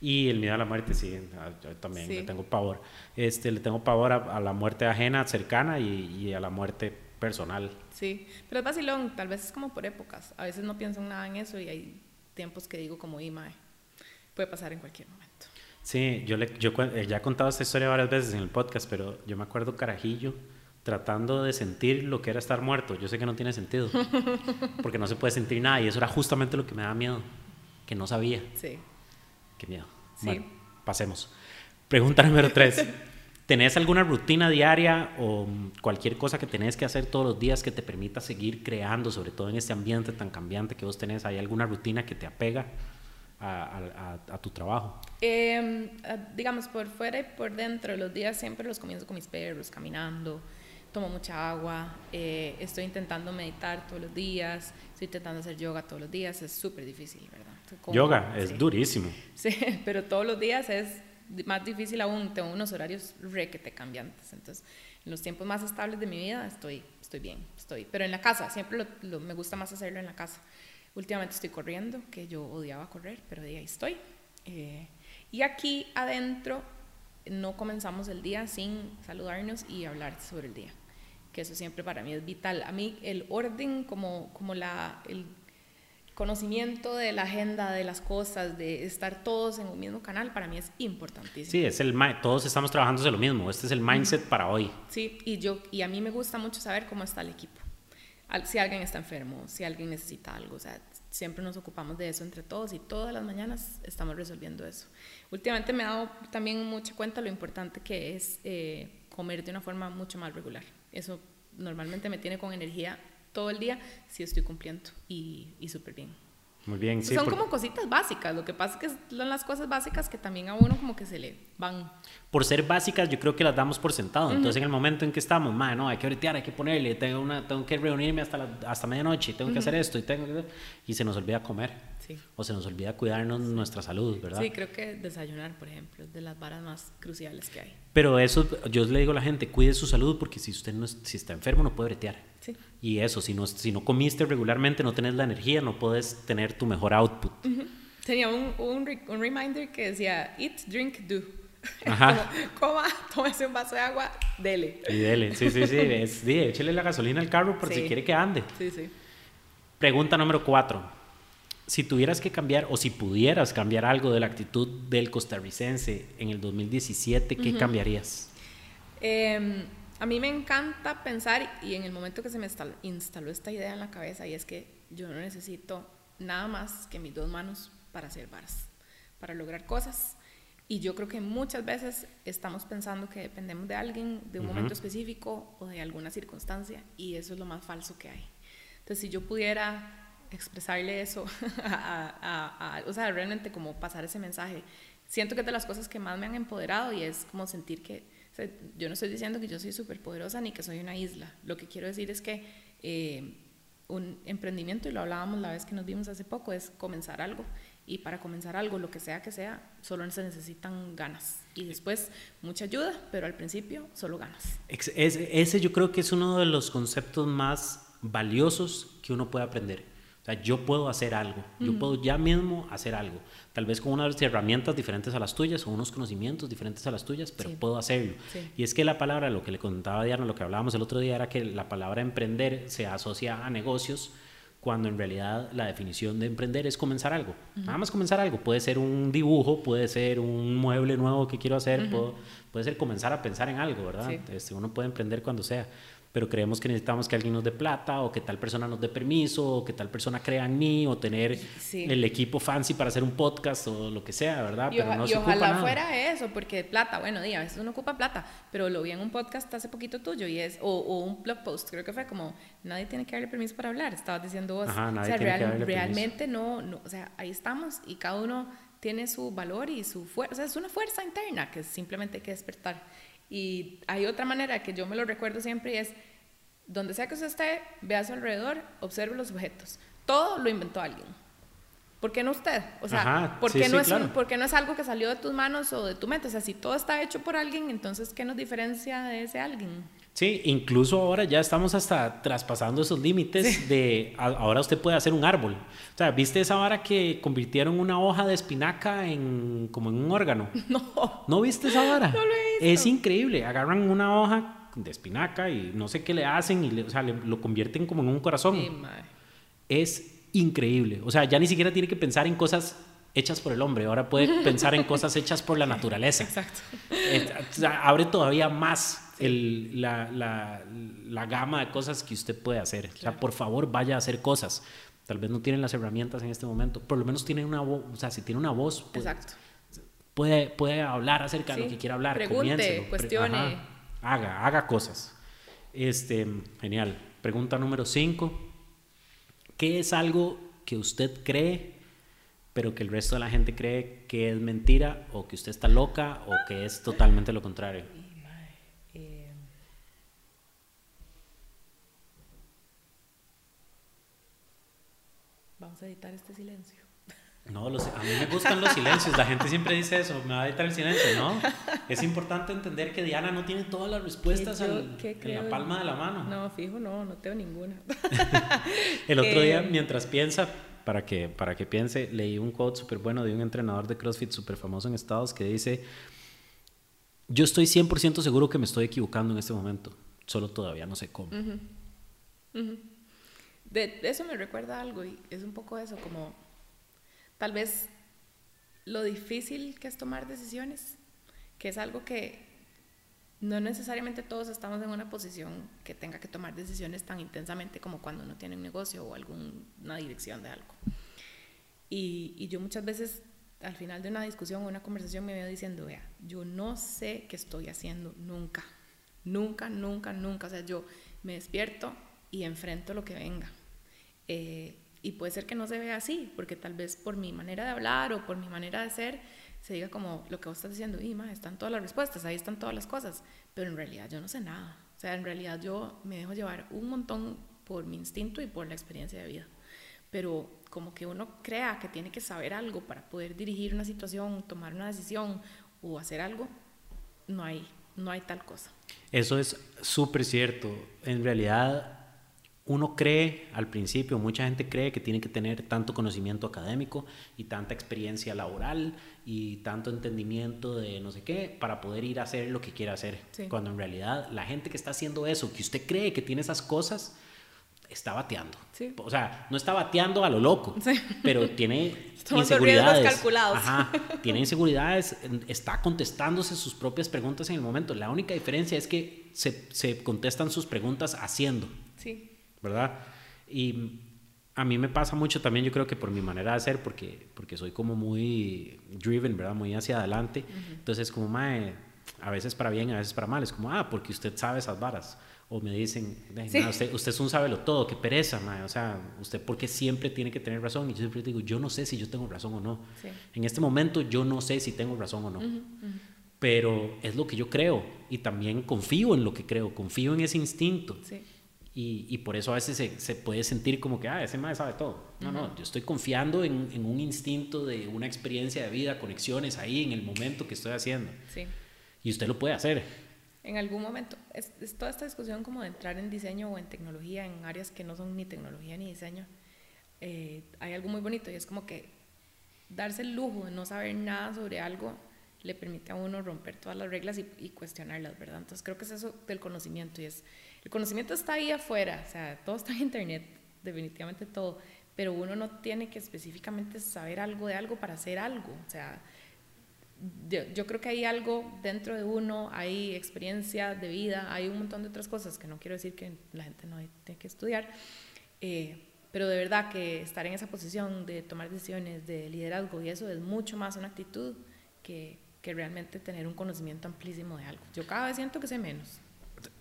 Y el miedo a la muerte, sí, yo también le tengo pavor. Este, le tengo pavor a, la muerte ajena, cercana y, y, a la muerte personal. Sí, pero es vacilón, tal vez es como por épocas. A veces no pienso nada en eso y hay tiempos que digo como IMAE. Puede pasar en cualquier momento. Sí, yo, le, yo eh, ya he contado esta historia varias veces en el podcast, pero yo me acuerdo carajillo tratando de sentir lo que era estar muerto. Yo sé que no tiene sentido, porque no se puede sentir nada y eso era justamente lo que me daba miedo, que no sabía. Sí. Qué miedo. Sí. Bueno, pasemos. Pregunta número tres. ¿Tenés alguna rutina diaria o cualquier cosa que tenés que hacer todos los días que te permita seguir creando, sobre todo en este ambiente tan cambiante que vos tenés? ¿Hay alguna rutina que te apega a, tu trabajo? Em, digamos, por fuera y por dentro, los días siempre los comienzo con mis perros, caminando, tomo mucha agua, eh, estoy intentando meditar todos los días, estoy intentando hacer yoga todos los días, es súper difícil, ¿verdad? yoga es durísimo. Sí, pero todos los días es más difícil aún, tengo unos horarios requete cambiantes. Entonces, en los tiempos más estables de mi vida estoy, estoy bien, estoy. Pero en la casa, siempre lo, me gusta más hacerlo en la casa. Últimamente estoy corriendo, que yo odiaba correr, pero de ahí estoy. Eh, y aquí adentro no comenzamos el día sin saludarnos y hablar sobre el día, que eso siempre para mí es vital. A mí el orden, como, como la, el conocimiento de la agenda, de las cosas, de estar todos en un mismo canal, para mí es importantísimo. Sí, es el, todos estamos trabajando de lo mismo, este es el mindset para hoy. Sí, y, yo, y a mí me gusta mucho saber cómo está el equipo. Si alguien está enfermo, si alguien necesita algo, o sea, siempre nos ocupamos de eso entre todos y todas las mañanas estamos resolviendo eso. Últimamente me he dado también mucha cuenta lo importante que es eh, comer de una forma mucho más regular. Eso normalmente me tiene con energía todo el día, sí estoy cumpliendo y, y súper bien. Muy bien, sí. Son como cositas básicas, lo que pasa es que son las cosas básicas que también a uno como que se le van. Por ser básicas, yo creo que las damos por sentado. Entonces, en el momento en que estamos, man, no, hay que bretear, hay que ponerle, tengo, una, tengo que reunirme hasta, la, hasta medianoche, tengo que hacer esto y tengo que... Y se nos olvida comer. Sí. O se nos olvida cuidarnos nuestra salud, ¿verdad? Sí, creo que desayunar, por ejemplo, es de las varas más cruciales que hay. Pero eso, yo le digo a la gente, cuide su salud porque si usted no, si está enfermo no puede bretear. Sí. Y eso, si no, si no comiste regularmente, no tenés la energía, no puedes tener tu mejor output. Tenía un, un, un, reminder que decía, eat, drink, do. Ajá. coma, tómese un vaso de agua, dele. Y dele, sí, sí, sí. es, échele la gasolina al carro por si quiere que ande. Sí, sí. Pregunta número cuatro. Si tuvieras que cambiar o si pudieras cambiar algo de la actitud del costarricense en el 2017, ¿qué cambiarías? Eh, a mí me encanta pensar, y en el momento que se me instaló esta idea en la cabeza, y es que yo no necesito nada más que mis dos manos para hacer varas, para lograr cosas. Y yo creo que muchas veces estamos pensando que dependemos de alguien, de un momento específico o de alguna circunstancia, y eso es lo más falso que hay. Entonces, si yo pudiera expresarle eso, a, o sea, realmente como pasar ese mensaje, siento que es de las cosas que más me han empoderado y es como sentir que yo no estoy diciendo que yo soy súper poderosa ni que soy una isla. Lo que quiero decir es que eh, un emprendimiento, y lo hablábamos la vez que nos vimos hace poco, es comenzar algo. Y para comenzar algo, lo que sea que sea, solo se necesitan ganas. Y después mucha ayuda, pero al principio solo ganas. Ese, yo creo que es uno de los conceptos más valiosos que uno puede aprender. O sea, yo puedo hacer algo, yo puedo ya mismo hacer algo. Tal vez con unas herramientas diferentes a las tuyas o unos conocimientos diferentes a las tuyas, pero puedo hacerlo. Y es que la palabra, lo que le contaba a Diana, lo que hablábamos el otro día, era que la palabra emprender se asocia a negocios cuando en realidad la definición de emprender es comenzar algo. Nada más comenzar algo. Puede ser un dibujo, puede ser un mueble nuevo que quiero hacer, puede ser comenzar a pensar en algo, ¿verdad? Este, uno puede emprender cuando sea pero creemos que necesitamos que alguien nos dé plata o que tal persona nos dé permiso o que tal persona crea en mí o tener el equipo fancy para hacer un podcast o lo que sea, ¿verdad? Y, pero no y ojalá fuera eso, porque plata, bueno, día, a veces uno ocupa plata, pero lo vi en un podcast hace poquito tuyo y es, o, un blog post, creo que fue como, nadie tiene que darle permiso para hablar, estabas diciendo vos. Ajá, o sea, darle realmente no, no, o sea, ahí estamos y cada uno tiene su valor y su fuerza, o sea, es una fuerza interna que simplemente hay que despertar. Y hay otra manera que yo me lo recuerdo siempre y es, donde sea que usted esté, vea a su alrededor, observe los objetos. Todo lo inventó alguien. ¿Por qué no usted? O sea, ¿por, qué no es no es algo que salió de tus manos o de tu mente? O sea, si todo está hecho por alguien, entonces, ¿qué nos diferencia de ese alguien? Sí, incluso ahora ya estamos hasta traspasando esos límites de ahora usted puede hacer un árbol. O sea, ¿viste esa vara que convirtieron una hoja de espinaca en como en un órgano? No. ¿No viste esa vara? No lo he visto. Es increíble. Agarran una hoja de espinaca y no sé qué le hacen y o sea, lo convierten como en un corazón. es increíble. O sea, ya ni siquiera tiene que pensar en cosas hechas por el hombre, ahora puede pensar en cosas hechas por la naturaleza. Exacto. abre todavía más el, la, la, la, gama de cosas que usted puede hacer. O sea, por favor, vaya a hacer cosas. Tal vez no tienen las herramientas en este momento, por lo menos tiene una voz, o sea, si tiene una voz, puede, Exacto. puede, puede hablar acerca de lo que quiera hablar. Pregunte, cuestione haga, haga cosas. Este, genial. Pregunta número 5. ¿Qué es algo que usted cree, pero que el resto de la gente cree que es mentira, o que usted está loca, o que es totalmente lo contrario? Vamos a editar este silencio. No, a mí me gustan los silencios. La gente siempre dice eso, me va a editar el silencio, ¿no? Es importante entender que Diana no tiene todas las respuestas en la palma de la mano. No, fijo, no, no tengo ninguna. el otro día, mientras piensa, para que, para que piense, leí un quote súper bueno de un entrenador de CrossFit súper famoso en Estados que dice, yo estoy 100% seguro que me estoy equivocando en este momento, solo todavía no sé cómo. De eso me recuerda algo y es un poco eso, como tal vez lo difícil que es tomar decisiones, que es algo que no necesariamente todos estamos en una posición que tenga que tomar decisiones tan intensamente como cuando uno tiene un negocio o alguna dirección de algo. Y, y yo muchas veces al final de una discusión o una conversación me veo diciendo, vea, yo no sé qué estoy haciendo nunca, nunca, nunca, nunca. O sea, yo me despierto y enfrento lo que venga. Eh, y puede ser que no se vea así, porque tal vez por mi manera de hablar o por mi manera de ser, se diga como lo que vos estás diciendo, y más, están todas las respuestas, ahí están todas las cosas, pero en realidad yo no sé nada. O sea, en realidad yo me dejo llevar un montón por mi instinto y por la experiencia de vida. Pero como que uno crea que tiene que saber algo para poder dirigir una situación, tomar una decisión o hacer algo, no hay, no hay tal cosa. Eso es súper cierto. En realidad uno cree al principio, mucha gente cree que tiene que tener tanto conocimiento académico y tanta experiencia laboral y tanto entendimiento de no sé qué para poder ir a hacer lo que quiera hacer. Cuando en realidad la gente que está haciendo eso, que usted cree que tiene esas cosas, está bateando. O sea, no está bateando a lo loco, pero tiene inseguridades. calculados. Ajá, tiene inseguridades, está contestándose sus propias preguntas en el momento. La única diferencia es que se, se contestan sus preguntas haciendo. Sí. ¿Verdad? Y a mí me pasa mucho también, yo creo que por mi manera de ser, porque, porque soy como muy driven, ¿verdad? Muy hacia adelante. Entonces, como, mae, a veces para bien, a veces para mal. Es como, ah, porque usted sabe esas varas. O me dicen, usted, usted es un sábelo todo, qué pereza, mae. O sea, usted porque siempre tiene que tener razón. Y yo siempre digo, yo no sé si yo tengo razón o no. En este momento yo no sé si tengo razón o no. Pero es lo que yo creo. Y también confío en lo que creo, confío en ese instinto. Sí Y, y, por eso a veces se, se, puede sentir como que, ah, ese mae sabe todo. No, no, yo estoy confiando en, en, un instinto de una experiencia de vida, conexiones ahí en el momento que estoy haciendo. Sí. Y usted lo puede hacer. En algún momento, es, es, toda esta discusión como de entrar en diseño o en tecnología, en áreas que no son ni tecnología ni diseño, eh, hay algo muy bonito y es como que darse el lujo de no saber nada sobre algo le permite a uno romper todas las reglas y, cuestionarlas, ¿verdad? Entonces creo que es eso del conocimiento y es el conocimiento está ahí afuera, o sea, todo está en internet, definitivamente todo, pero uno no tiene que específicamente saber algo de algo para hacer algo, o sea, yo, creo que hay algo dentro de uno, hay experiencia de vida, hay un montón de otras cosas que no quiero decir que la gente no tiene que estudiar, eh, pero de verdad que estar en esa posición de tomar decisiones, de liderazgo y eso es mucho más una actitud que, que realmente tener un conocimiento amplísimo de algo. Yo cada vez siento que sé menos.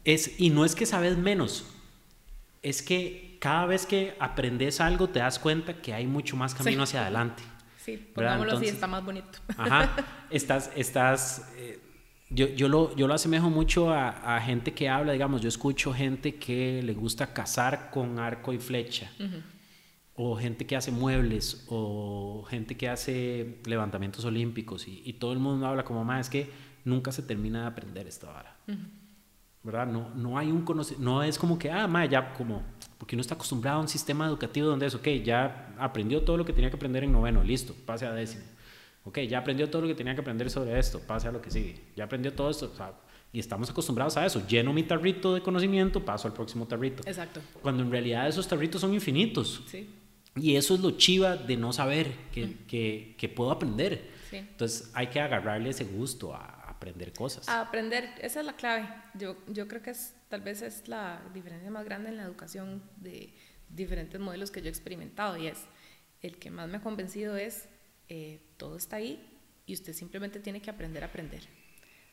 Es, y no es que sabes menos, es que cada vez que aprendes algo te das cuenta que hay mucho más camino sí. hacia adelante. Sí, pongámoslo así, está más bonito. Ajá, estás, estás, eh, yo, yo, lo, yo lo asemejo mucho a, a, gente que habla, digamos, yo escucho gente que le gusta cazar con arco y flecha, uh -huh. O gente que hace muebles, o gente que hace levantamientos olímpicos, y, y todo el mundo habla como, más es que nunca se termina de aprender esta vara. Uh -huh. ¿verdad? No, no hay un conocimiento, no es como que, ah, ma, ya como, porque uno está acostumbrado a un sistema educativo donde es, ok, ya aprendió todo lo que tenía que aprender en noveno, listo, pase a décimo. Ok, ya aprendió todo lo que tenía que aprender sobre esto, pase a lo que sigue. Ya aprendió todo esto, o sea, y estamos acostumbrados a eso. Lleno mi tarrito de conocimiento, paso al próximo tarrito. Exacto. Cuando en realidad esos tarritos son infinitos. Sí. Y eso es lo chiva de no saber que, mm. que, que puedo aprender. Sí. Entonces hay que agarrarle ese gusto a, aprender cosas. A aprender, esa es la clave. Yo, yo creo que es, tal vez es la diferencia más grande en la educación de diferentes modelos que yo he experimentado y es el que más me ha convencido es eh, todo está ahí y usted simplemente tiene que aprender a aprender.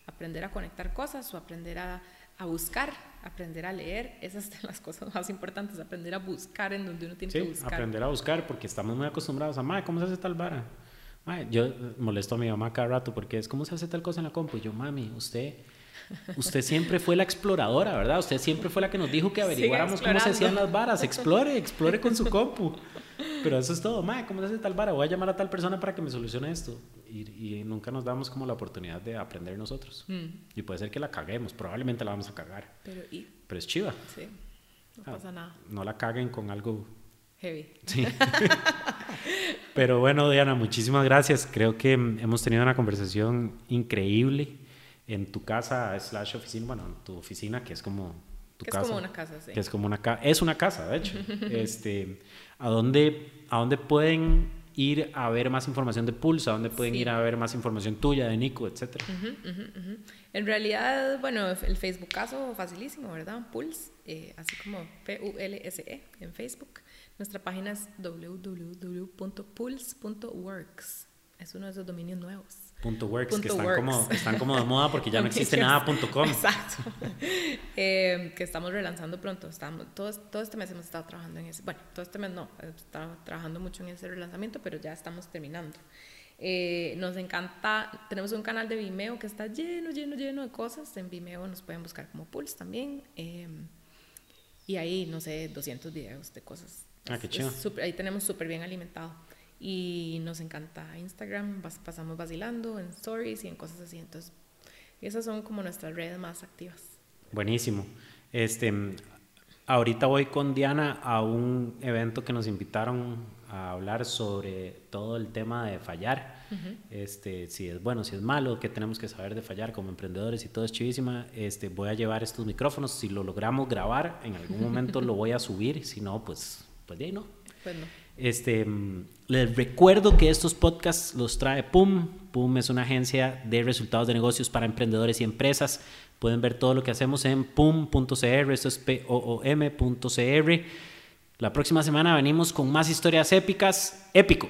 Aprender a conectar cosas o aprender a, a buscar, aprender a leer, esas son las cosas más importantes, aprender a buscar en donde uno tiene sí, que buscar. aprender a buscar porque estamos muy acostumbrados a, madre, ¿cómo se hace tal vara? yo molesto a mi mamá cada rato porque es, ¿cómo se hace tal cosa en la compu? Y yo, mami, usted, usted siempre fue la exploradora, ¿verdad? Usted siempre fue la que nos dijo que averiguáramos cómo se hacían las varas. Explore, explore con su compu. Pero eso es todo, madre, ¿cómo se hace tal vara? Voy a llamar a tal persona para que me solucione esto. Y, y nunca nos damos como la oportunidad de aprender nosotros. Mm. Y puede ser que la caguemos, probablemente la vamos a cagar. Pero, ¿y? Pero es chiva. Sí, no ah, pasa nada. No la caguen con algo heavy. Sí. Pero bueno, Diana, muchísimas gracias. Creo que hemos tenido una conversación increíble en tu casa slash oficina, bueno, en tu oficina, que es como tu que casa. Es como una casa, sí. Que es como una casa. Es una casa, de hecho. este, ¿a, dónde, ¿A dónde pueden ir a ver más información de Pulse? ¿A dónde pueden sí. ir a ver más información tuya, de Nico, etcétera? Uh -huh, uh -huh, uh -huh. En realidad, bueno, el Facebook caso facilísimo, ¿verdad? Pulse, eh, así como P-U-L-S-E en Facebook. Nuestra página es www.pulse.works. Es uno de esos dominios nuevos. Punto .works, Punto que están, works. Como, están como de moda porque ya no existe nada punto .com. Exacto. eh, que estamos relanzando pronto. Estamos, todo, todo este mes hemos estado trabajando en ese. Bueno, todo este mes no. Estaba trabajando mucho en ese relanzamiento, pero ya estamos terminando. Eh, nos encanta, tenemos un canal de Vimeo que está lleno, lleno, lleno de cosas. En Vimeo nos pueden buscar como Pulse también. Eh, y ahí, no sé, 200 videos de cosas Ah, qué chido. Super, ahí tenemos súper bien alimentado. Y nos encanta Instagram, pasamos vacilando en stories y en cosas así. Entonces, esas son como nuestras redes más activas. Buenísimo. Este, ahorita voy con Diana a un evento que nos invitaron a hablar sobre todo el tema de fallar. Uh -huh. este, si es bueno, si es malo, qué tenemos que saber de fallar como emprendedores y todo es chivísima. Este, voy a llevar estos micrófonos. Si lo logramos grabar, en algún momento lo voy a subir. Si no, pues pues de ahí no. Pues no. Este, les recuerdo que estos podcasts los trae PUM. PUM es una agencia de resultados de negocios para emprendedores y empresas. Pueden ver todo lo que hacemos en pum.cr, esto es p-o-o-m.cr. La próxima semana venimos con más historias épicas. Épico.